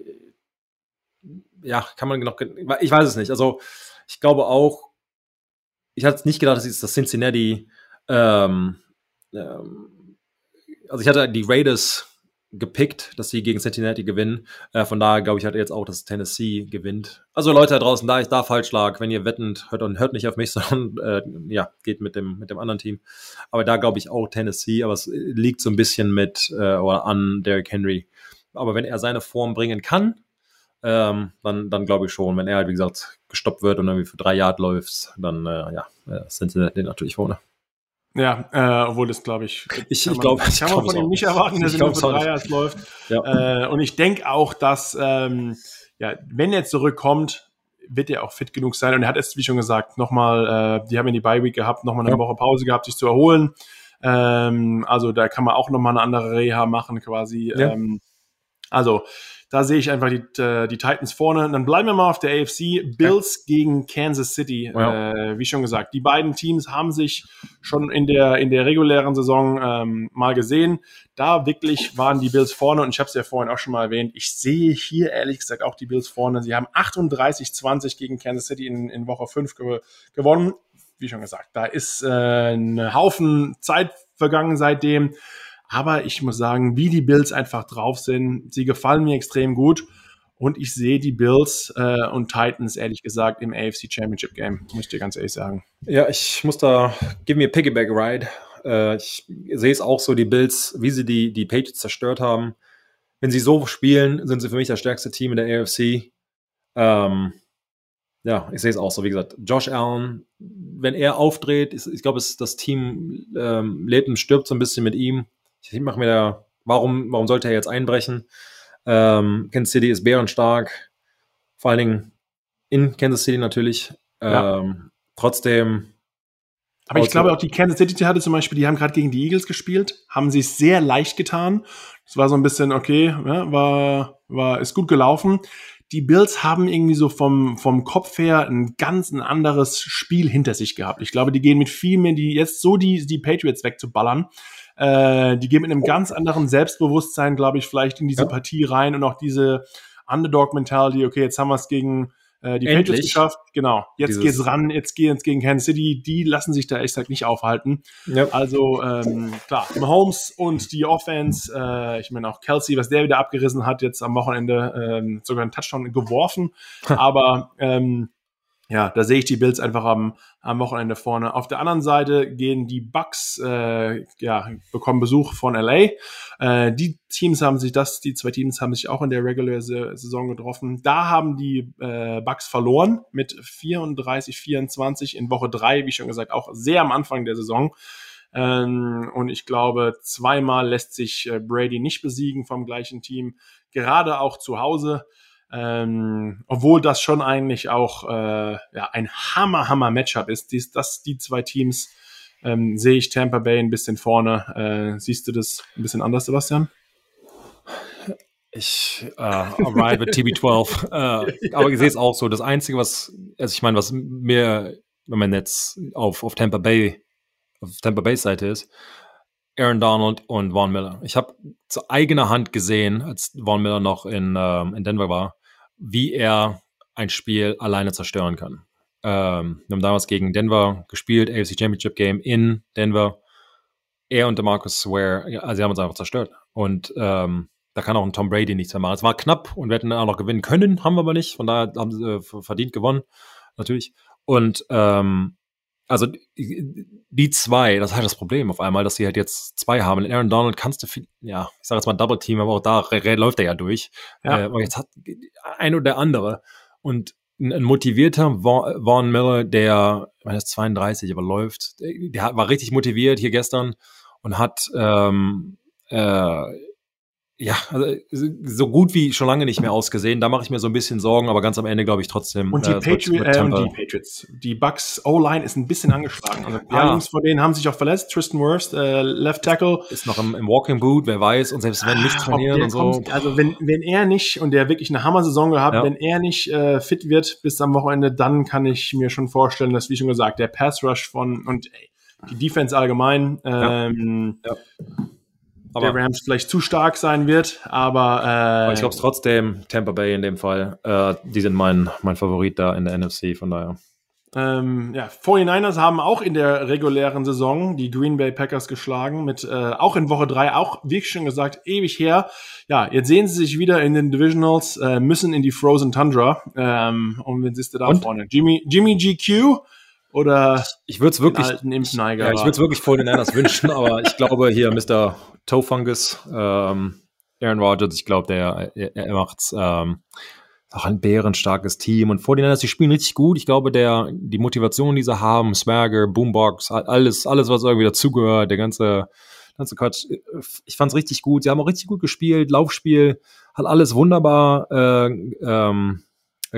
ja, kann man noch, ich weiß es nicht. Also, ich glaube auch, ich hatte nicht gedacht, dass das Cincinnati ähm, ähm, also ich hatte die Raiders gepickt, dass sie gegen Cincinnati gewinnen. Äh, von daher glaube ich halt jetzt auch, dass Tennessee gewinnt. Also Leute da draußen, da ich da falsch lag, wenn ihr wettend hört und hört nicht auf mich, [LAUGHS] sondern äh, ja, geht mit dem, mit dem anderen Team. Aber da glaube ich auch Tennessee, aber es liegt so ein bisschen mit äh, oder an Derrick Henry. Aber wenn er seine Form bringen kann, ähm, dann, dann glaube ich schon. Wenn er halt, wie gesagt, gestoppt wird und irgendwie für drei Jahre läuft, dann äh, ja, äh, sind sie natürlich vorne. Ja, äh, obwohl das glaube ich. Ich, ich glaube, ich kann man von ihm nicht erwarten, dass er nur für drei Jahre läuft. Ja. Äh, und ich denke auch, dass ähm, ja, wenn er zurückkommt, wird er auch fit genug sein. Und er hat es, wie schon gesagt, nochmal, äh, die haben in die Bye Week gehabt, nochmal eine ja. Woche Pause gehabt, sich zu erholen. Ähm, also da kann man auch nochmal eine andere Reha machen, quasi. Ja. Ähm, also da sehe ich einfach die, äh, die Titans vorne. Und dann bleiben wir mal auf der AFC. Bills ja. gegen Kansas City. Ja. Äh, wie schon gesagt, die beiden Teams haben sich schon in der, in der regulären Saison ähm, mal gesehen. Da wirklich waren die Bills vorne und ich habe es ja vorhin auch schon mal erwähnt. Ich sehe hier ehrlich gesagt auch die Bills vorne. Sie haben 38-20 gegen Kansas City in, in Woche 5 ge gewonnen. Wie schon gesagt, da ist äh, ein Haufen Zeit vergangen seitdem. Aber ich muss sagen, wie die Bills einfach drauf sind, sie gefallen mir extrem gut. Und ich sehe die Bills äh, und Titans, ehrlich gesagt, im AFC Championship Game, muss ich dir ganz ehrlich sagen. Ja, ich muss da, give me a piggyback ride. Äh, ich sehe es auch so, die Bills, wie sie die, die Patriots zerstört haben. Wenn sie so spielen, sind sie für mich das stärkste Team in der AFC. Ähm, ja, ich sehe es auch so. Wie gesagt, Josh Allen, wenn er aufdreht, ist, ich glaube, das Team ähm, lebt und stirbt so ein bisschen mit ihm ich mache mir da, warum, warum sollte er jetzt einbrechen? Ähm, Kansas City ist bärenstark, vor allen Dingen in Kansas City natürlich. Ja. Ähm, trotzdem. Aber ich glaube auch die Kansas City hatte zum Beispiel, die haben gerade gegen die Eagles gespielt, haben sie es sehr leicht getan. Es war so ein bisschen okay, ja, war, war, ist gut gelaufen. Die Bills haben irgendwie so vom, vom Kopf her ein ganz ein anderes Spiel hinter sich gehabt. Ich glaube, die gehen mit viel mehr, die jetzt so die, die Patriots wegzuballern. Äh, die gehen mit einem ganz anderen Selbstbewusstsein, glaube ich, vielleicht in diese ja. Partie rein und auch diese Underdog-Mentality, okay, jetzt haben wir es gegen äh, die Endlich. Patriots geschafft. Genau, jetzt Dieses geht's ran, jetzt geht's gegen Kansas City. Die lassen sich da echt halt nicht aufhalten. Ja. Also ähm, klar, Mahomes und die Offense, äh, ich meine auch Kelsey, was der wieder abgerissen hat, jetzt am Wochenende ähm, sogar einen Touchdown geworfen. aber ähm, ja, da sehe ich die Bills einfach am, am Wochenende vorne. Auf der anderen Seite gehen die Bucks, äh, ja, bekommen Besuch von LA. Äh, die Teams haben sich das, die zwei Teams haben sich auch in der Regular Saison getroffen. Da haben die äh, Bucks verloren mit 34, 24 in Woche drei, wie schon gesagt, auch sehr am Anfang der Saison. Ähm, und ich glaube, zweimal lässt sich äh, Brady nicht besiegen vom gleichen Team, gerade auch zu Hause. Ähm, obwohl das schon eigentlich auch äh, ja, ein Hammer, Hammer Matchup ist. Dies, das, die zwei Teams ähm, sehe ich Tampa Bay ein bisschen vorne. Äh, siehst du das ein bisschen anders, Sebastian? Ich äh, arrive at TB12. äh, aber ich sehe es auch so. Das Einzige, was, also ich meine, was mir, wenn man jetzt auf, auf Tampa Bay, auf Tampa Bay Seite ist, Aaron Donald und Vaughn Miller. Ich habe zu eigener Hand gesehen, als Vaughn Miller noch in, ähm, in Denver war, wie er ein Spiel alleine zerstören kann. Ähm, wir haben damals gegen Denver gespielt, AFC Championship Game in Denver. Er und DeMarcus Ware, also sie haben uns einfach zerstört. Und ähm, da kann auch ein Tom Brady nichts mehr machen. Es war knapp und wir hätten auch noch gewinnen können, haben wir aber nicht. Von daher haben sie äh, verdient gewonnen, natürlich. Und ähm, also die, zwei, das ist halt das Problem auf einmal, dass sie halt jetzt zwei haben. In Aaron Donald kannst du viel, ja, ich sage jetzt mal Double Team, aber auch da läuft er ja durch. Ja. Äh, aber jetzt hat ein oder andere und ein, ein motivierter Vaughn Miller, der, ich meine, ist 32, aber läuft, der war richtig motiviert hier gestern und hat ähm, äh, ja, also so gut wie schon lange nicht mehr ausgesehen. Da mache ich mir so ein bisschen Sorgen, aber ganz am Ende glaube ich trotzdem. Und die, äh, Patri äh, die Patriots, die Bucks O-Line ist ein bisschen angeschlagen. Also ein paar ja. Jungs von denen haben sich auch verletzt. Tristan Worst, äh, Left Tackle. Ist noch im, im, Walking Boot, wer weiß. Und selbst wenn nicht ah, trainieren und so. Kommt, also wenn, wenn er nicht, und der wirklich eine Hammer-Saison gehabt, ja. wenn er nicht äh, fit wird bis am Wochenende, dann kann ich mir schon vorstellen, dass, wie schon gesagt, der Pass-Rush von und ey, die Defense allgemein ähm, ja. Aber der Rams vielleicht zu stark sein wird, aber, äh, aber ich glaube es trotzdem, Tampa Bay in dem Fall, äh, die sind mein, mein Favorit da in der NFC, von daher. Ähm, ja, 49ers haben auch in der regulären Saison die Green Bay Packers geschlagen, mit äh, auch in Woche drei auch, wie ich schon gesagt, ewig her. Ja, jetzt sehen sie sich wieder in den Divisionals, äh, müssen in die Frozen Tundra. Ähm, und wen siehst du da und? vorne? Jimmy, Jimmy GQ oder ich würde es wirklich, ja, ich würde es wirklich vor den Niners wünschen, aber ich glaube hier Mr. Toe Fungus, ähm, Aaron Rodgers, ich glaube, der er, er macht's ähm, auch ein bärenstarkes Team und vor den Niners, die spielen richtig gut. Ich glaube, der die Motivation, die sie haben, Swagger, Boombox, alles, alles was irgendwie dazugehört, der ganze ganze Quatsch. Ich fand's richtig gut. Sie haben auch richtig gut gespielt, Laufspiel, hat alles wunderbar äh, ähm,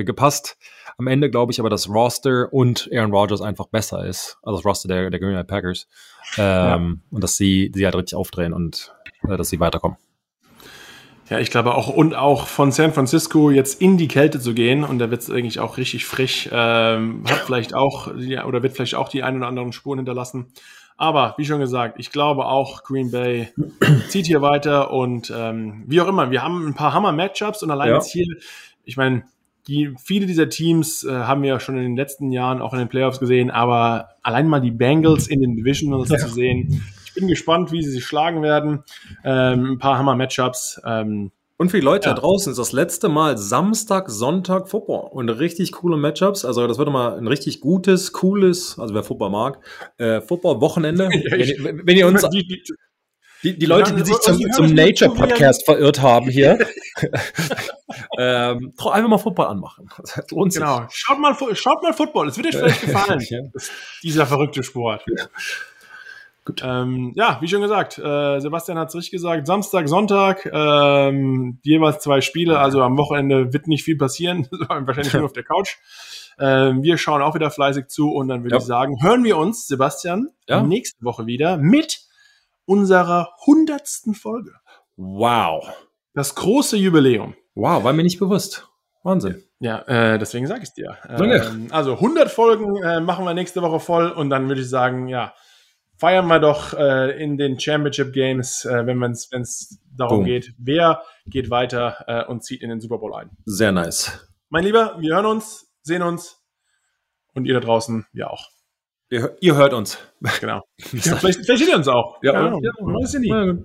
gepasst am Ende glaube ich aber, dass Roster und Aaron Rodgers einfach besser ist, also das Roster der, der Green Bay Packers. Ähm, ja. Und dass sie, sie halt richtig aufdrehen und äh, dass sie weiterkommen. Ja, ich glaube auch, und auch von San Francisco jetzt in die Kälte zu gehen, und da wird es eigentlich auch richtig frisch, ähm, hat vielleicht auch, ja, oder wird vielleicht auch die ein oder anderen Spuren hinterlassen. Aber wie schon gesagt, ich glaube auch, Green Bay zieht hier weiter und ähm, wie auch immer, wir haben ein paar Hammer-Matchups und allein ja. jetzt hier, ich meine, die, viele dieser Teams äh, haben wir ja schon in den letzten Jahren auch in den Playoffs gesehen, aber allein mal die Bengals in den Divisionals ja. zu sehen, ich bin gespannt, wie sie sich schlagen werden. Ähm, ein paar Hammer-Matchups. Ähm, und für die Leute ja. da draußen ist das letzte Mal Samstag, Sonntag Football und richtig coole Matchups. Also das wird mal ein richtig gutes, cooles, also wer Football mag, äh, Football-Wochenende. [LAUGHS] Ja, wenn, wenn, ihr uns [LAUGHS] die, die, die, die Leute, die sich zum, zum Nature-Podcast verirrt haben hier, [LAUGHS] ähm, einfach mal Football anmachen. Das lohnt sich. Genau. Schaut mal, schaut mal Football. Es wird euch vielleicht [LAUGHS] gefallen. ja. Dieser verrückte Sport. Ja. Gut. Ähm, ja, wie schon gesagt, äh, Sebastian hat es richtig gesagt. Samstag, Sonntag, ähm, jeweils zwei Spiele. Also am Wochenende wird nicht viel passieren. [LAUGHS] Wahrscheinlich nur auf der Couch. Ähm, wir schauen auch wieder fleißig zu und dann würde ja. ich sagen, hören wir uns, Sebastian, ja. nächste Woche wieder mit unserer hundertsten Folge. Wow. Das große Jubiläum. Wow, war mir nicht bewusst. Wahnsinn. Ja, äh, deswegen sage ich es dir. Ähm, also 100 Folgen äh, machen wir nächste Woche voll und dann würde ich sagen, ja, feiern wir doch äh, in den Championship Games, äh, wenn es darum Boom. geht, wer geht weiter äh, und zieht in den Super Bowl ein. Sehr nice. Mein Lieber, wir hören uns, sehen uns und ihr da draußen, wir auch. Ihr, ihr hört uns. Genau. [LAUGHS] vielleicht, vielleicht seht ihr uns auch. Ja, ja, ja, ja, ja. nie.